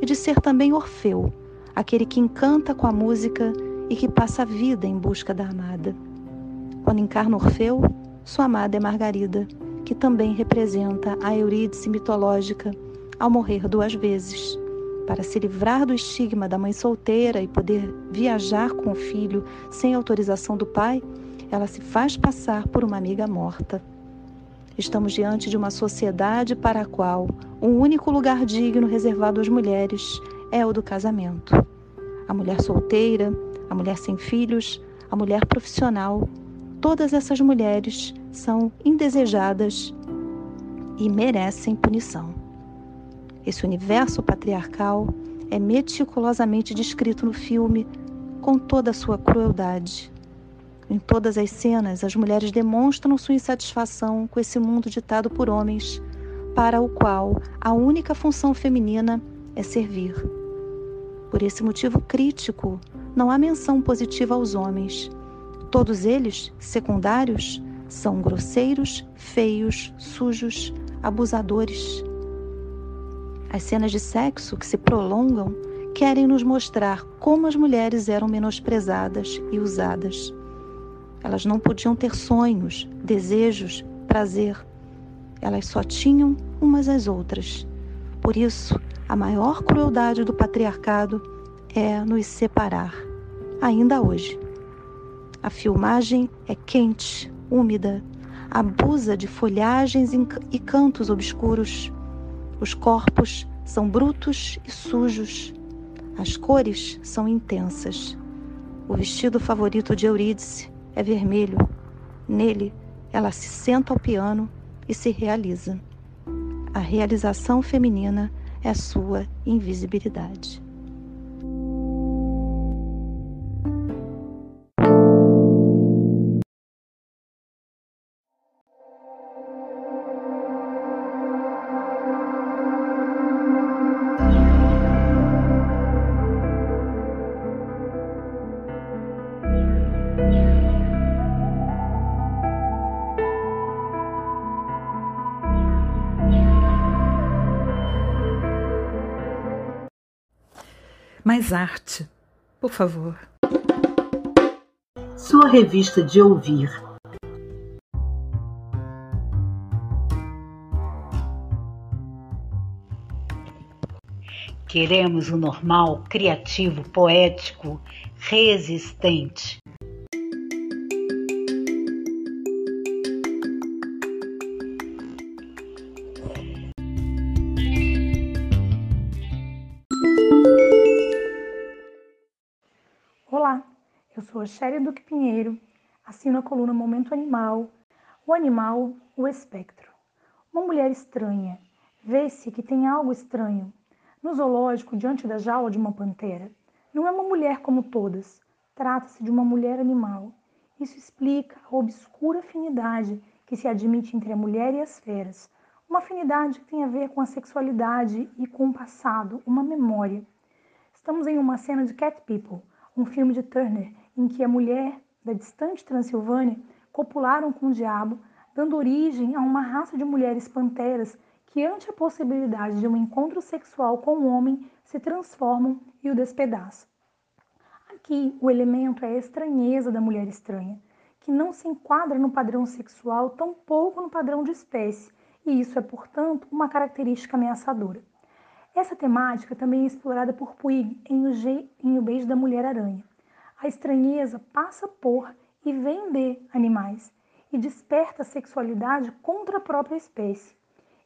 e de ser também Orfeu, aquele que encanta com a música e que passa a vida em busca da amada. Quando encarna Orfeu, sua amada é Margarida, que também representa a Eurídice mitológica ao morrer duas vezes. Para se livrar do estigma da mãe solteira e poder viajar com o filho sem autorização do pai, ela se faz passar por uma amiga morta. Estamos diante de uma sociedade para a qual o único lugar digno reservado às mulheres é o do casamento. A mulher solteira, a mulher sem filhos, a mulher profissional, todas essas mulheres são indesejadas e merecem punição. Esse universo patriarcal é meticulosamente descrito no filme com toda a sua crueldade. Em todas as cenas, as mulheres demonstram sua insatisfação com esse mundo ditado por homens, para o qual a única função feminina é servir. Por esse motivo crítico, não há menção positiva aos homens. Todos eles, secundários, são grosseiros, feios, sujos, abusadores. As cenas de sexo que se prolongam querem nos mostrar como as mulheres eram menosprezadas e usadas. Elas não podiam ter sonhos, desejos, prazer. Elas só tinham umas às outras. Por isso, a maior crueldade do patriarcado é nos separar, ainda hoje. A filmagem é quente, úmida, abusa de folhagens e cantos obscuros os corpos são brutos e sujos. As cores são intensas. O vestido favorito de Eurídice é vermelho. Nele, ela se senta ao piano e se realiza. A realização feminina é sua invisibilidade. Mais arte, por favor. Sua revista de ouvir. Queremos o normal, criativo, poético, resistente. Shéria Duque Pinheiro, assino a coluna Momento Animal, o animal, o espectro. Uma mulher estranha, vê-se que tem algo estranho. No zoológico, diante da jaula de uma pantera, não é uma mulher como todas, trata-se de uma mulher animal. Isso explica a obscura afinidade que se admite entre a mulher e as feras, uma afinidade que tem a ver com a sexualidade e com o passado, uma memória. Estamos em uma cena de Cat People, um filme de Turner em que a mulher da distante Transilvânia copularam com o diabo dando origem a uma raça de mulheres panteras que, ante a possibilidade de um encontro sexual com um homem, se transformam e o despedaçam. Aqui, o elemento é a estranheza da mulher estranha, que não se enquadra no padrão sexual, tampouco no padrão de espécie, e isso é, portanto, uma característica ameaçadora. Essa temática também é explorada por Puig em O, em o Beijo da Mulher-Aranha. A estranheza passa por e vem de animais e desperta a sexualidade contra a própria espécie.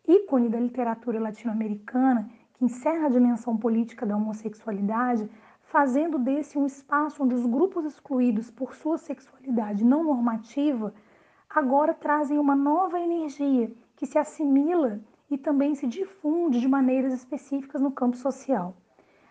Ícone da literatura latino-americana, que encerra a dimensão política da homossexualidade, fazendo desse um espaço onde os grupos excluídos por sua sexualidade não normativa agora trazem uma nova energia que se assimila e também se difunde de maneiras específicas no campo social.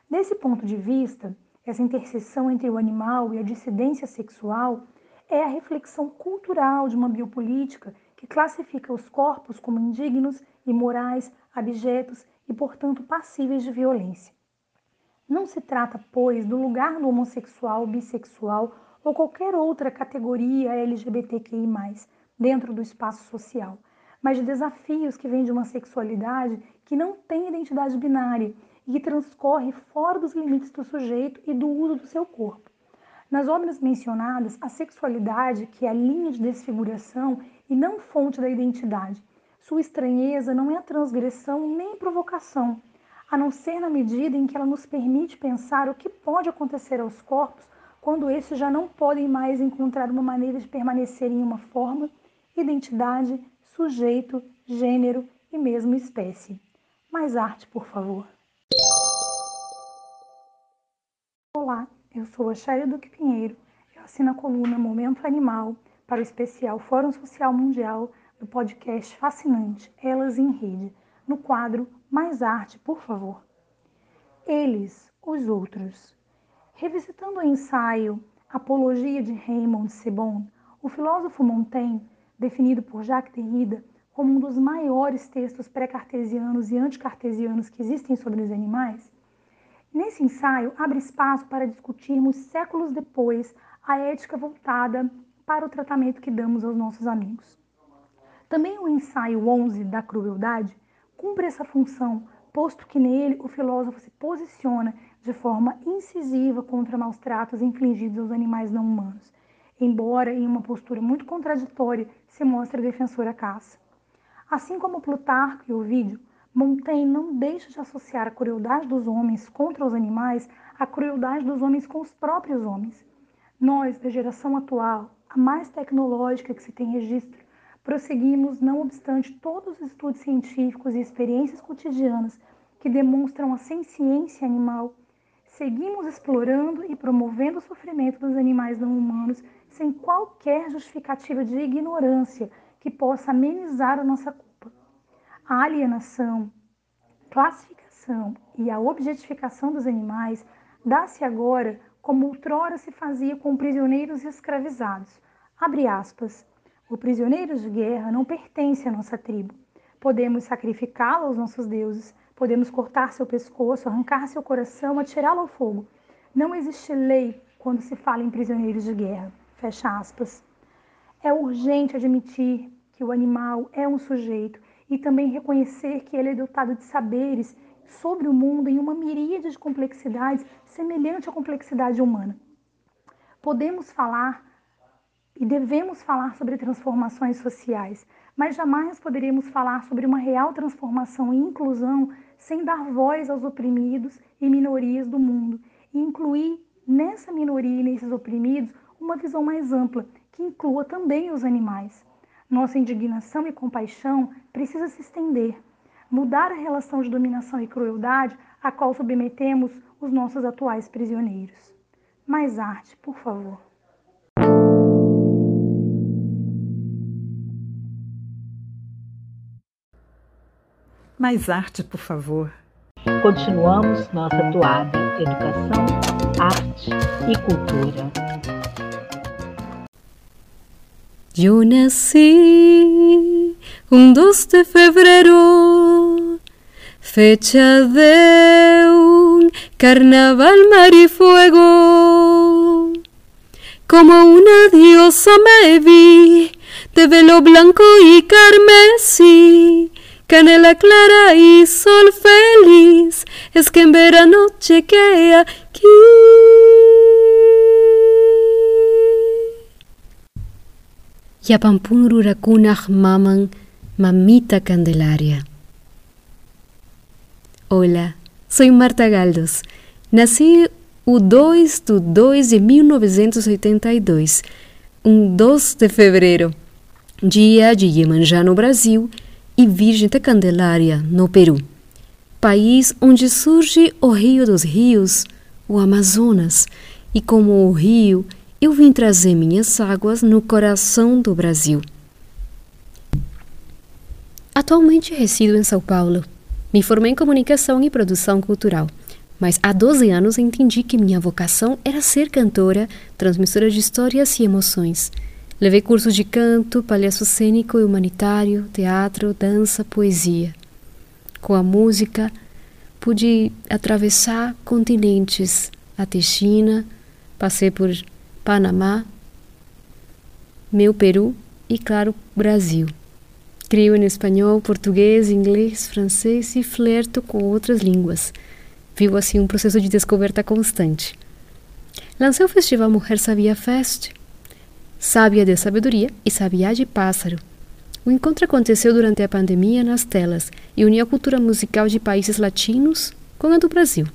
Desse ponto de vista, essa interseção entre o animal e a dissidência sexual é a reflexão cultural de uma biopolítica que classifica os corpos como indignos, imorais, abjetos e, portanto, passíveis de violência. Não se trata, pois, do lugar do homossexual, bissexual ou qualquer outra categoria LGBTQI, dentro do espaço social, mas de desafios que vêm de uma sexualidade que não tem identidade binária e que transcorre fora dos limites do sujeito e do uso do seu corpo. Nas obras mencionadas, a sexualidade, que é a linha de desfiguração e não fonte da identidade, sua estranheza não é a transgressão nem provocação, a não ser na medida em que ela nos permite pensar o que pode acontecer aos corpos quando estes já não podem mais encontrar uma maneira de permanecer em uma forma, identidade, sujeito, gênero e mesmo espécie. Mais arte, por favor. Eu sou a Chéria Duque Pinheiro. Eu assino a coluna Momento Animal para o especial Fórum Social Mundial do podcast fascinante Elas em Rede, no quadro Mais Arte, por favor. Eles, os outros. Revisitando o ensaio Apologia de Raymond Sebon, o filósofo Montaigne definido por Jacques Derrida como um dos maiores textos pré-cartesianos e anticartesianos que existem sobre os animais, nesse ensaio abre espaço para discutirmos séculos depois a ética voltada para o tratamento que damos aos nossos amigos. Também o ensaio 11 da crueldade cumpre essa função, posto que nele o filósofo se posiciona de forma incisiva contra maus tratos infligidos aos animais não humanos embora em uma postura muito contraditória se mostre defensor à caça. Assim como Plutarco e Ovídio, Montaigne não deixa de associar a crueldade dos homens contra os animais à crueldade dos homens com os próprios homens. Nós, da geração atual, a mais tecnológica que se tem registro, prosseguimos, não obstante todos os estudos científicos e experiências cotidianas que demonstram a senciência animal, seguimos explorando e promovendo o sofrimento dos animais não humanos sem qualquer justificativa de ignorância que possa amenizar a nossa culpa. A alienação, classificação e a objetificação dos animais dá-se agora como outrora se fazia com prisioneiros escravizados. Abre aspas. O prisioneiro de guerra não pertence à nossa tribo. Podemos sacrificá-lo aos nossos deuses, podemos cortar seu pescoço, arrancar seu coração, atirá-lo ao fogo. Não existe lei quando se fala em prisioneiros de guerra. Fecha aspas. É urgente admitir que o animal é um sujeito e também reconhecer que ele é dotado de saberes sobre o mundo em uma miríade de complexidades semelhante à complexidade humana. Podemos falar e devemos falar sobre transformações sociais, mas jamais poderíamos falar sobre uma real transformação e inclusão sem dar voz aos oprimidos e minorias do mundo e incluir nessa minoria e nesses oprimidos uma visão mais ampla, que inclua também os animais. Nossa indignação e compaixão precisa se estender, mudar a relação de dominação e crueldade a qual submetemos os nossos atuais prisioneiros. Mais arte, por favor. Mais arte, por favor. Continuamos nossa toada Educação, Arte e Cultura. Yo nací un 2 de febrero, fecha de un carnaval mar y fuego, como una diosa me vi, de velo blanco y carmesí, canela clara y sol feliz, es que en verano llegué aquí. Rurakunaj maman, mamita Candelaria. Hola, soy Marta Galdos. Nací o 2 de 2 de 1982, um 2 de fevereiro, dia de Iemanjá no Brasil e Virgem da Candelária no Peru, país onde surge o Rio dos Rios, o Amazonas, e como o rio, eu vim trazer minhas águas no coração do Brasil. Atualmente resido em São Paulo. Me formei em comunicação e produção cultural mas há 12 anos entendi que minha vocação era ser cantora, transmissora de histórias e emoções. Levei cursos de canto, palhaço cênico e humanitário, teatro, dança, poesia. Com a música, pude atravessar continentes até China, passei por Panamá, meu Peru e, claro, Brasil. Crio em espanhol, português, inglês, francês e flerto com outras línguas viu assim um processo de descoberta constante. Lancei o festival Mulher Sabia Fest, Sábia de Sabedoria e Sabia de Pássaro. O encontro aconteceu durante a pandemia nas telas e uniu a cultura musical de países latinos com a do Brasil.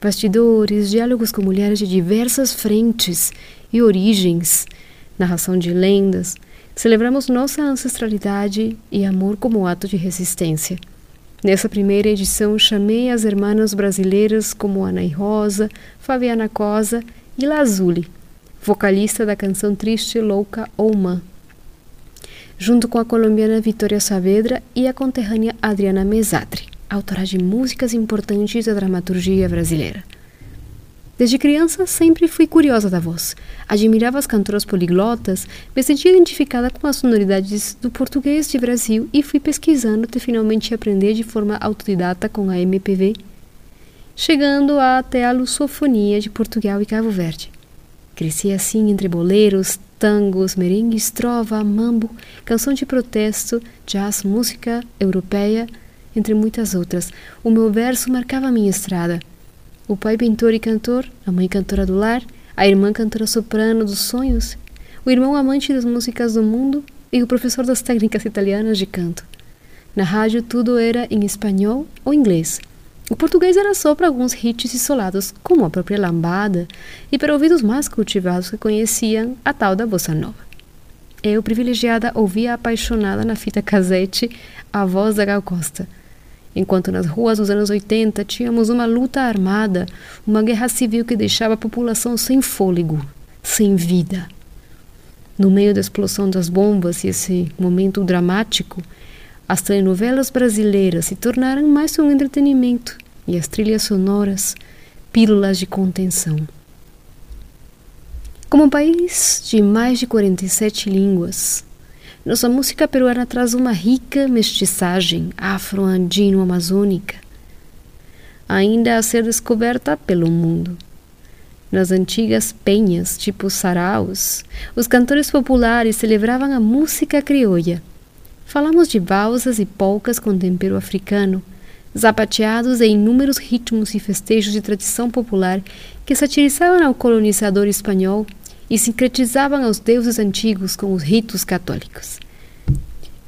Bastidores, diálogos com mulheres de diversas frentes e origens, narração de lendas. Celebramos nossa ancestralidade e amor como ato de resistência. Nessa primeira edição, chamei as irmãs brasileiras como Ana e Rosa, Fabiana Cosa e Lazuli, vocalista da canção Triste, Louca ou Mã, junto com a colombiana Vitória Saavedra e a conterrânea Adriana Mesatri, autora de músicas importantes da dramaturgia brasileira. Desde criança, sempre fui curiosa da voz. Admirava as cantoras poliglotas, me sentia identificada com as sonoridades do português de Brasil e fui pesquisando até finalmente aprender de forma autodidata com a MPV, chegando até a lusofonia de Portugal e Cabo Verde. Cresci assim entre boleros, tangos, merengues, trova, mambo, canção de protesto, jazz, música europeia, entre muitas outras. O meu verso marcava a minha estrada o pai pintor e cantor, a mãe cantora do lar, a irmã cantora soprano dos sonhos, o irmão amante das músicas do mundo e o professor das técnicas italianas de canto. Na rádio tudo era em espanhol ou inglês. O português era só para alguns hits isolados, como a própria lambada, e para ouvidos mais cultivados que conheciam a tal da bossa nova. Eu, privilegiada, ouvia apaixonada na fita cassete a voz da Gal Costa, enquanto nas ruas dos anos 80 tínhamos uma luta armada, uma guerra civil que deixava a população sem fôlego, sem vida. No meio da explosão das bombas e esse momento dramático, as telenovelas brasileiras se tornaram mais um entretenimento e as trilhas sonoras pílulas de contenção. Como um país de mais de 47 línguas, nossa música peruana traz uma rica mestiçagem afro-andino-amazônica, ainda a ser descoberta pelo mundo. Nas antigas penhas, tipo saraus, os cantores populares celebravam a música crioula. Falamos de valsas e polcas com tempero africano, zapateados em inúmeros ritmos e festejos de tradição popular que satirizavam ao colonizador espanhol e sincretizavam aos deuses antigos com os ritos católicos.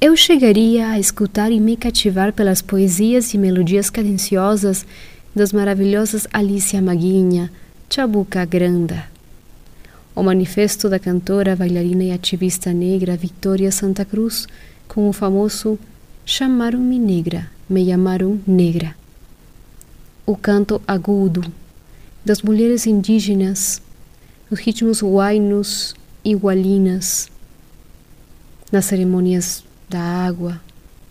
Eu chegaria a escutar e me cativar pelas poesias e melodias cadenciosas das maravilhosas Alicia Maguinha, Chabuca Granda. O manifesto da cantora, bailarina e ativista negra Victoria Santa Cruz, com o famoso Chamaram-me negra, me chamaram negra. O canto agudo das mulheres indígenas os ritmos huainos e gualinas, nas cerimônias da água,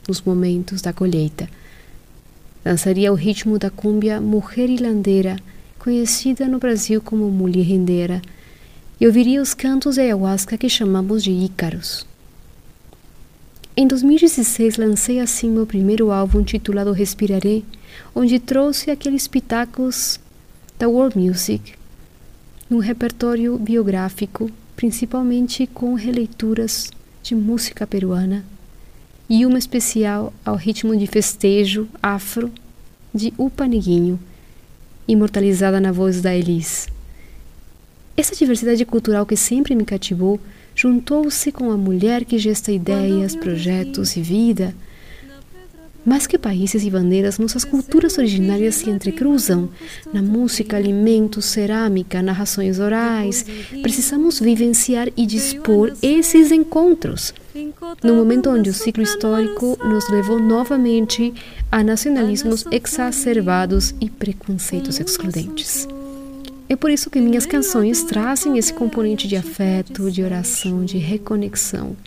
nos momentos da colheita. Dançaria o ritmo da cúmbia Mulher Irlandeira, conhecida no Brasil como Mulher Rendeira, e ouviria os cantos de ayahuasca que chamamos de ícaros. Em 2016 lancei assim meu primeiro álbum titulado Respiraré, onde trouxe aqueles pitacos da world music num repertório biográfico, principalmente com releituras de música peruana e uma especial ao ritmo de festejo afro de Upa Neguinho, imortalizada na voz da Elis. Essa diversidade cultural que sempre me cativou juntou-se com a mulher que gesta ideias, projetos e vida. Mais que países e bandeiras, nossas culturas originárias se entrecruzam na música, alimentos, cerâmica, narrações orais. Precisamos vivenciar e dispor esses encontros. No momento onde o ciclo histórico nos levou novamente a nacionalismos exacerbados e preconceitos excludentes. É por isso que minhas canções trazem esse componente de afeto, de oração, de reconexão.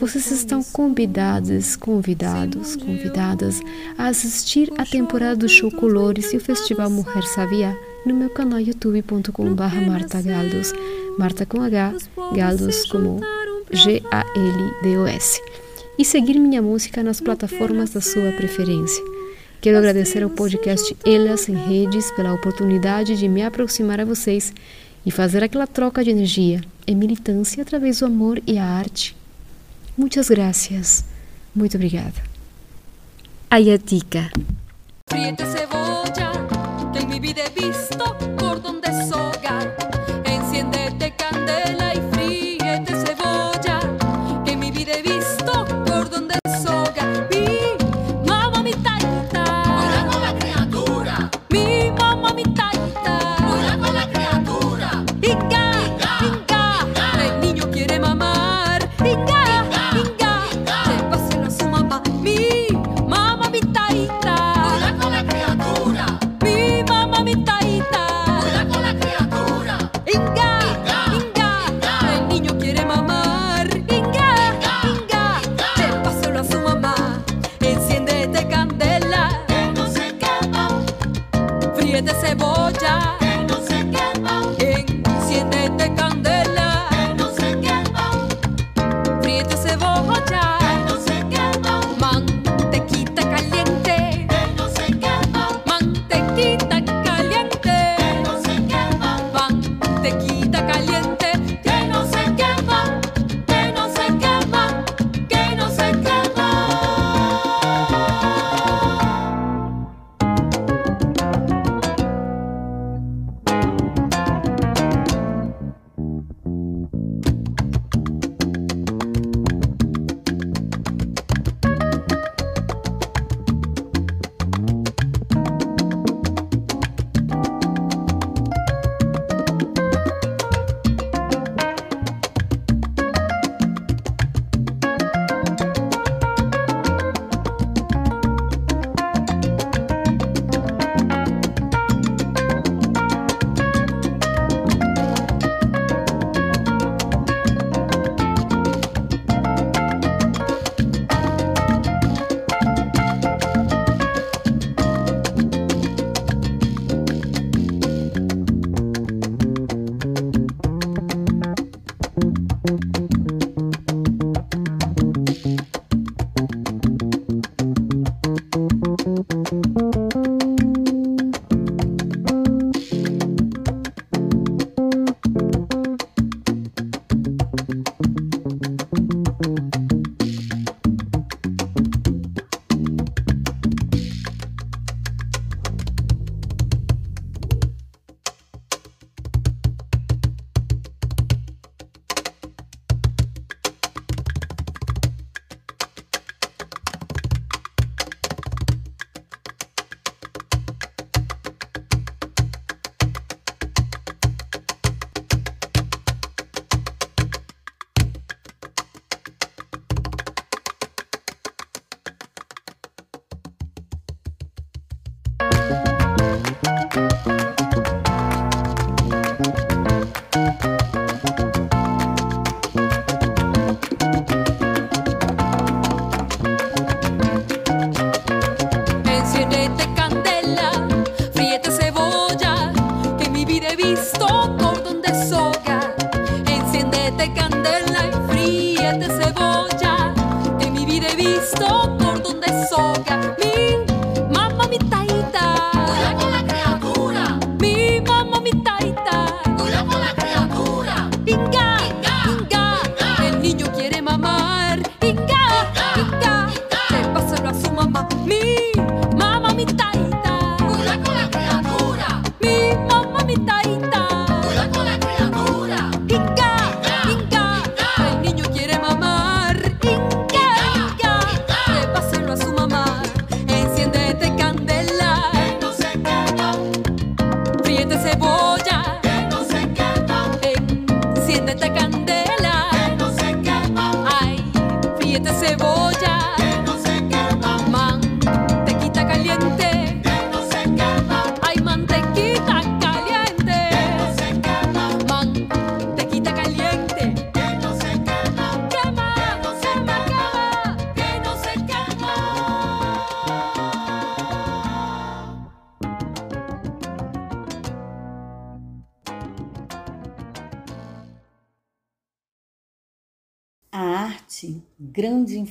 Vocês estão convidados, convidados, convidadas a assistir a temporada do Show Colores e o Festival Mulher Sabiá no meu canal youtube.com.br Marta Galdos, Marta com H, Galdos como G-A-L-D-O-S. E seguir minha música nas plataformas da sua preferência. Quero agradecer ao podcast Elas em Redes pela oportunidade de me aproximar a vocês e fazer aquela troca de energia e militância através do amor e a arte. Muitas graças. Muito obrigada. Ayatica.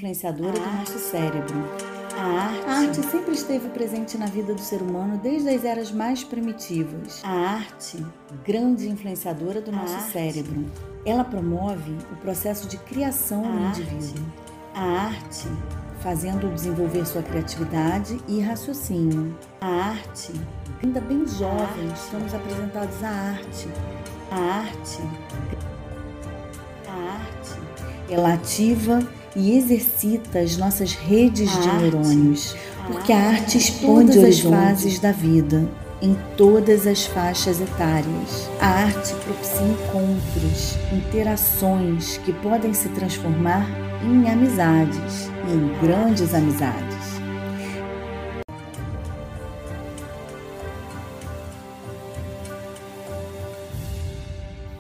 Influenciadora do nosso cérebro. A arte, a arte sempre esteve presente na vida do ser humano desde as eras mais primitivas. A arte, grande influenciadora do nosso cérebro. Ela promove o processo de criação no indivíduo. A arte, fazendo desenvolver sua criatividade e raciocínio. A arte, ainda bem jovens, somos apresentados à arte. A arte, a arte ela ativa e exercita as nossas redes de neurônios, porque a arte expande as fases da vida, em todas as faixas etárias. A arte propicia encontros, interações que podem se transformar em amizades, em grandes amizades.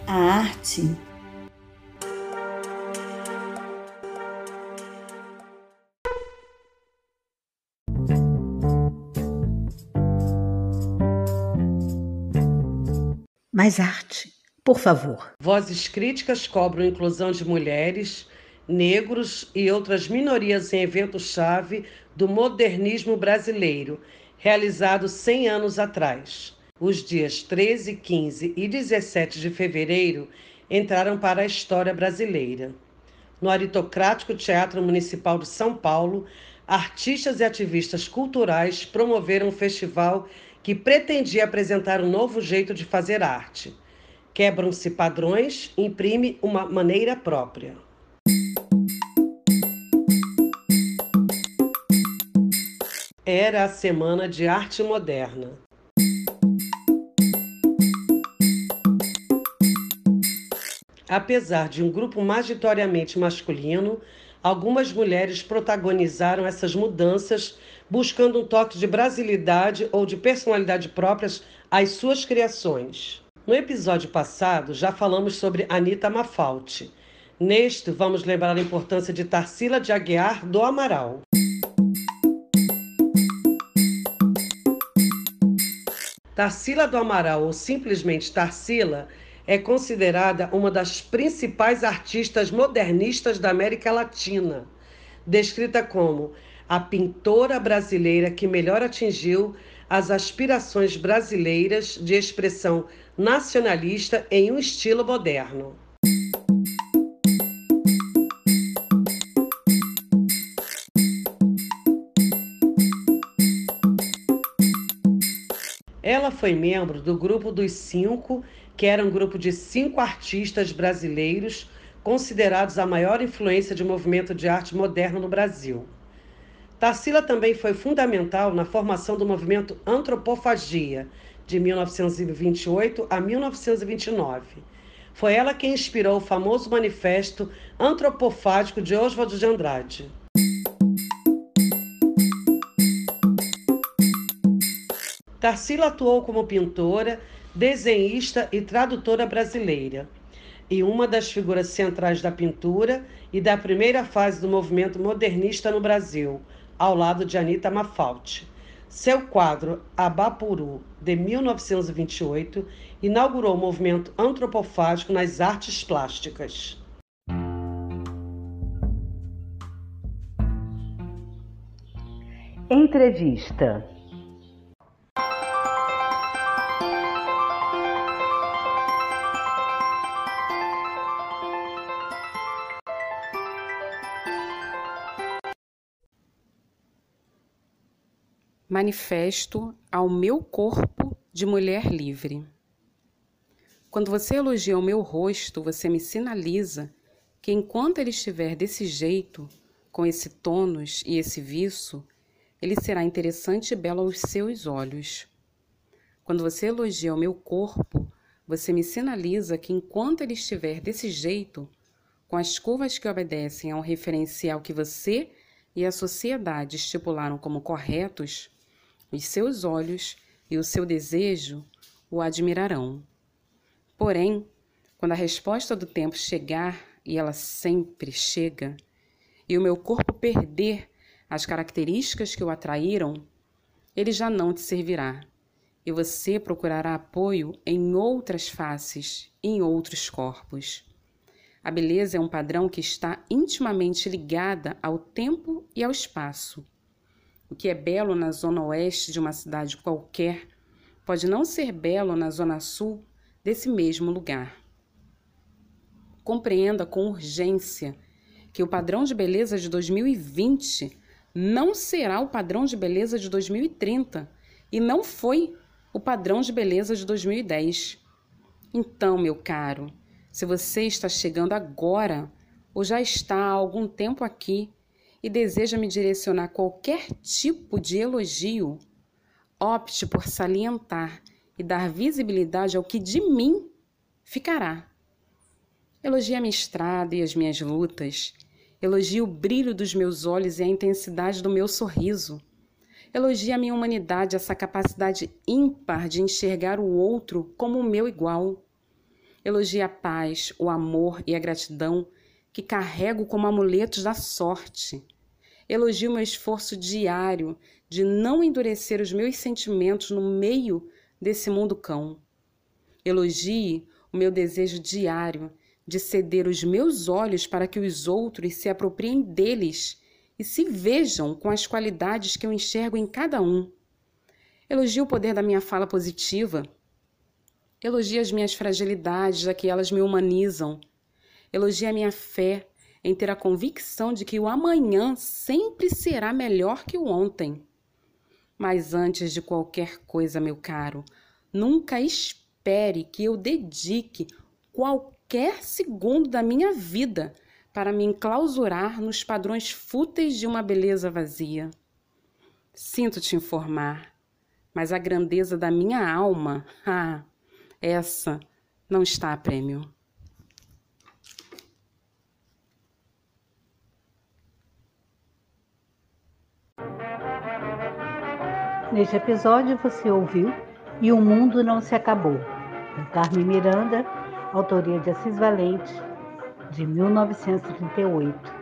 A arte Mais arte, por favor. Vozes críticas cobram inclusão de mulheres, negros e outras minorias em evento-chave do modernismo brasileiro, realizado 100 anos atrás. Os dias 13, 15 e 17 de fevereiro entraram para a história brasileira. No Aritocrático Teatro Municipal de São Paulo, artistas e ativistas culturais promoveram um festival que pretendia apresentar um novo jeito de fazer arte. Quebram-se padrões, imprime uma maneira própria. Era a Semana de Arte Moderna. Apesar de um grupo majoritariamente masculino, algumas mulheres protagonizaram essas mudanças, buscando um toque de brasilidade ou de personalidade próprias às suas criações. No episódio passado, já falamos sobre Anita Mafalte. Neste, vamos lembrar a importância de Tarsila de Aguiar do Amaral. Tarsila do Amaral, ou simplesmente Tarsila, é considerada uma das principais artistas modernistas da América Latina, descrita como a pintora brasileira que melhor atingiu as aspirações brasileiras de expressão nacionalista em um estilo moderno. Ela foi membro do Grupo dos Cinco, que era um grupo de cinco artistas brasileiros considerados a maior influência de movimento de arte moderno no Brasil. Tarsila também foi fundamental na formação do movimento Antropofagia, de 1928 a 1929. Foi ela quem inspirou o famoso manifesto antropofágico de Oswald de Andrade. Tarsila atuou como pintora, desenhista e tradutora brasileira, e uma das figuras centrais da pintura e da primeira fase do movimento modernista no Brasil, ao lado de Anita Mafalte. Seu quadro Abapuru, de 1928, inaugurou o movimento antropofágico nas artes plásticas. Entrevista. Manifesto ao meu corpo de mulher livre. Quando você elogia o meu rosto, você me sinaliza que enquanto ele estiver desse jeito, com esse tônus e esse viço, ele será interessante e belo aos seus olhos. Quando você elogia o meu corpo, você me sinaliza que enquanto ele estiver desse jeito, com as curvas que obedecem ao referencial que você e a sociedade estipularam como corretos, os seus olhos e o seu desejo o admirarão. Porém, quando a resposta do tempo chegar, e ela sempre chega, e o meu corpo perder as características que o atraíram, ele já não te servirá, e você procurará apoio em outras faces, em outros corpos. A beleza é um padrão que está intimamente ligada ao tempo e ao espaço. O que é belo na zona oeste de uma cidade qualquer pode não ser belo na zona sul desse mesmo lugar. Compreenda com urgência que o padrão de beleza de 2020 não será o padrão de beleza de 2030 e não foi o padrão de beleza de 2010. Então, meu caro, se você está chegando agora ou já está há algum tempo aqui e deseja me direcionar qualquer tipo de elogio, opte por salientar e dar visibilidade ao que de mim ficará. Elogie a minha estrada e as minhas lutas. Elogie o brilho dos meus olhos e a intensidade do meu sorriso. Elogie a minha humanidade, essa capacidade ímpar de enxergar o outro como o meu igual. Elogie a paz, o amor e a gratidão que carrego como amuletos da sorte. Elogie o meu esforço diário de não endurecer os meus sentimentos no meio desse mundo cão. Elogie o meu desejo diário de ceder os meus olhos para que os outros se apropriem deles e se vejam com as qualidades que eu enxergo em cada um. Elogie o poder da minha fala positiva. Elogie as minhas fragilidades, já que elas me humanizam. Elogie a minha fé em ter a convicção de que o amanhã sempre será melhor que o ontem. Mas antes de qualquer coisa, meu caro, nunca espere que eu dedique qualquer qualquer segundo da minha vida para me enclausurar nos padrões fúteis de uma beleza vazia. Sinto te informar, mas a grandeza da minha alma, ah, essa não está a prêmio. Neste episódio você ouviu E o Mundo Não Se Acabou, com Carmen Miranda autoria de Assis Valente, de 1938,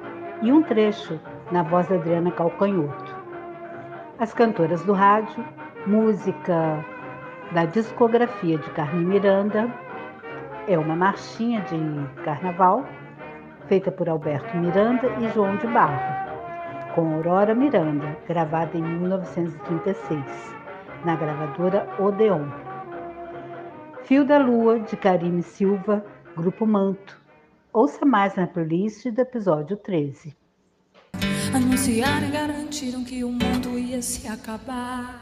e um trecho na voz da Adriana Calcanhoto. As cantoras do rádio, música da discografia de Carmen Miranda, é uma marchinha de carnaval, feita por Alberto Miranda e João de Barro, com Aurora Miranda, gravada em 1936, na gravadora Odeon. Fio da Lua, de Karine Silva, Grupo Manto. Ouça mais na playlist do episódio 13. Anunciaram e garantiram que o mundo ia se acabar.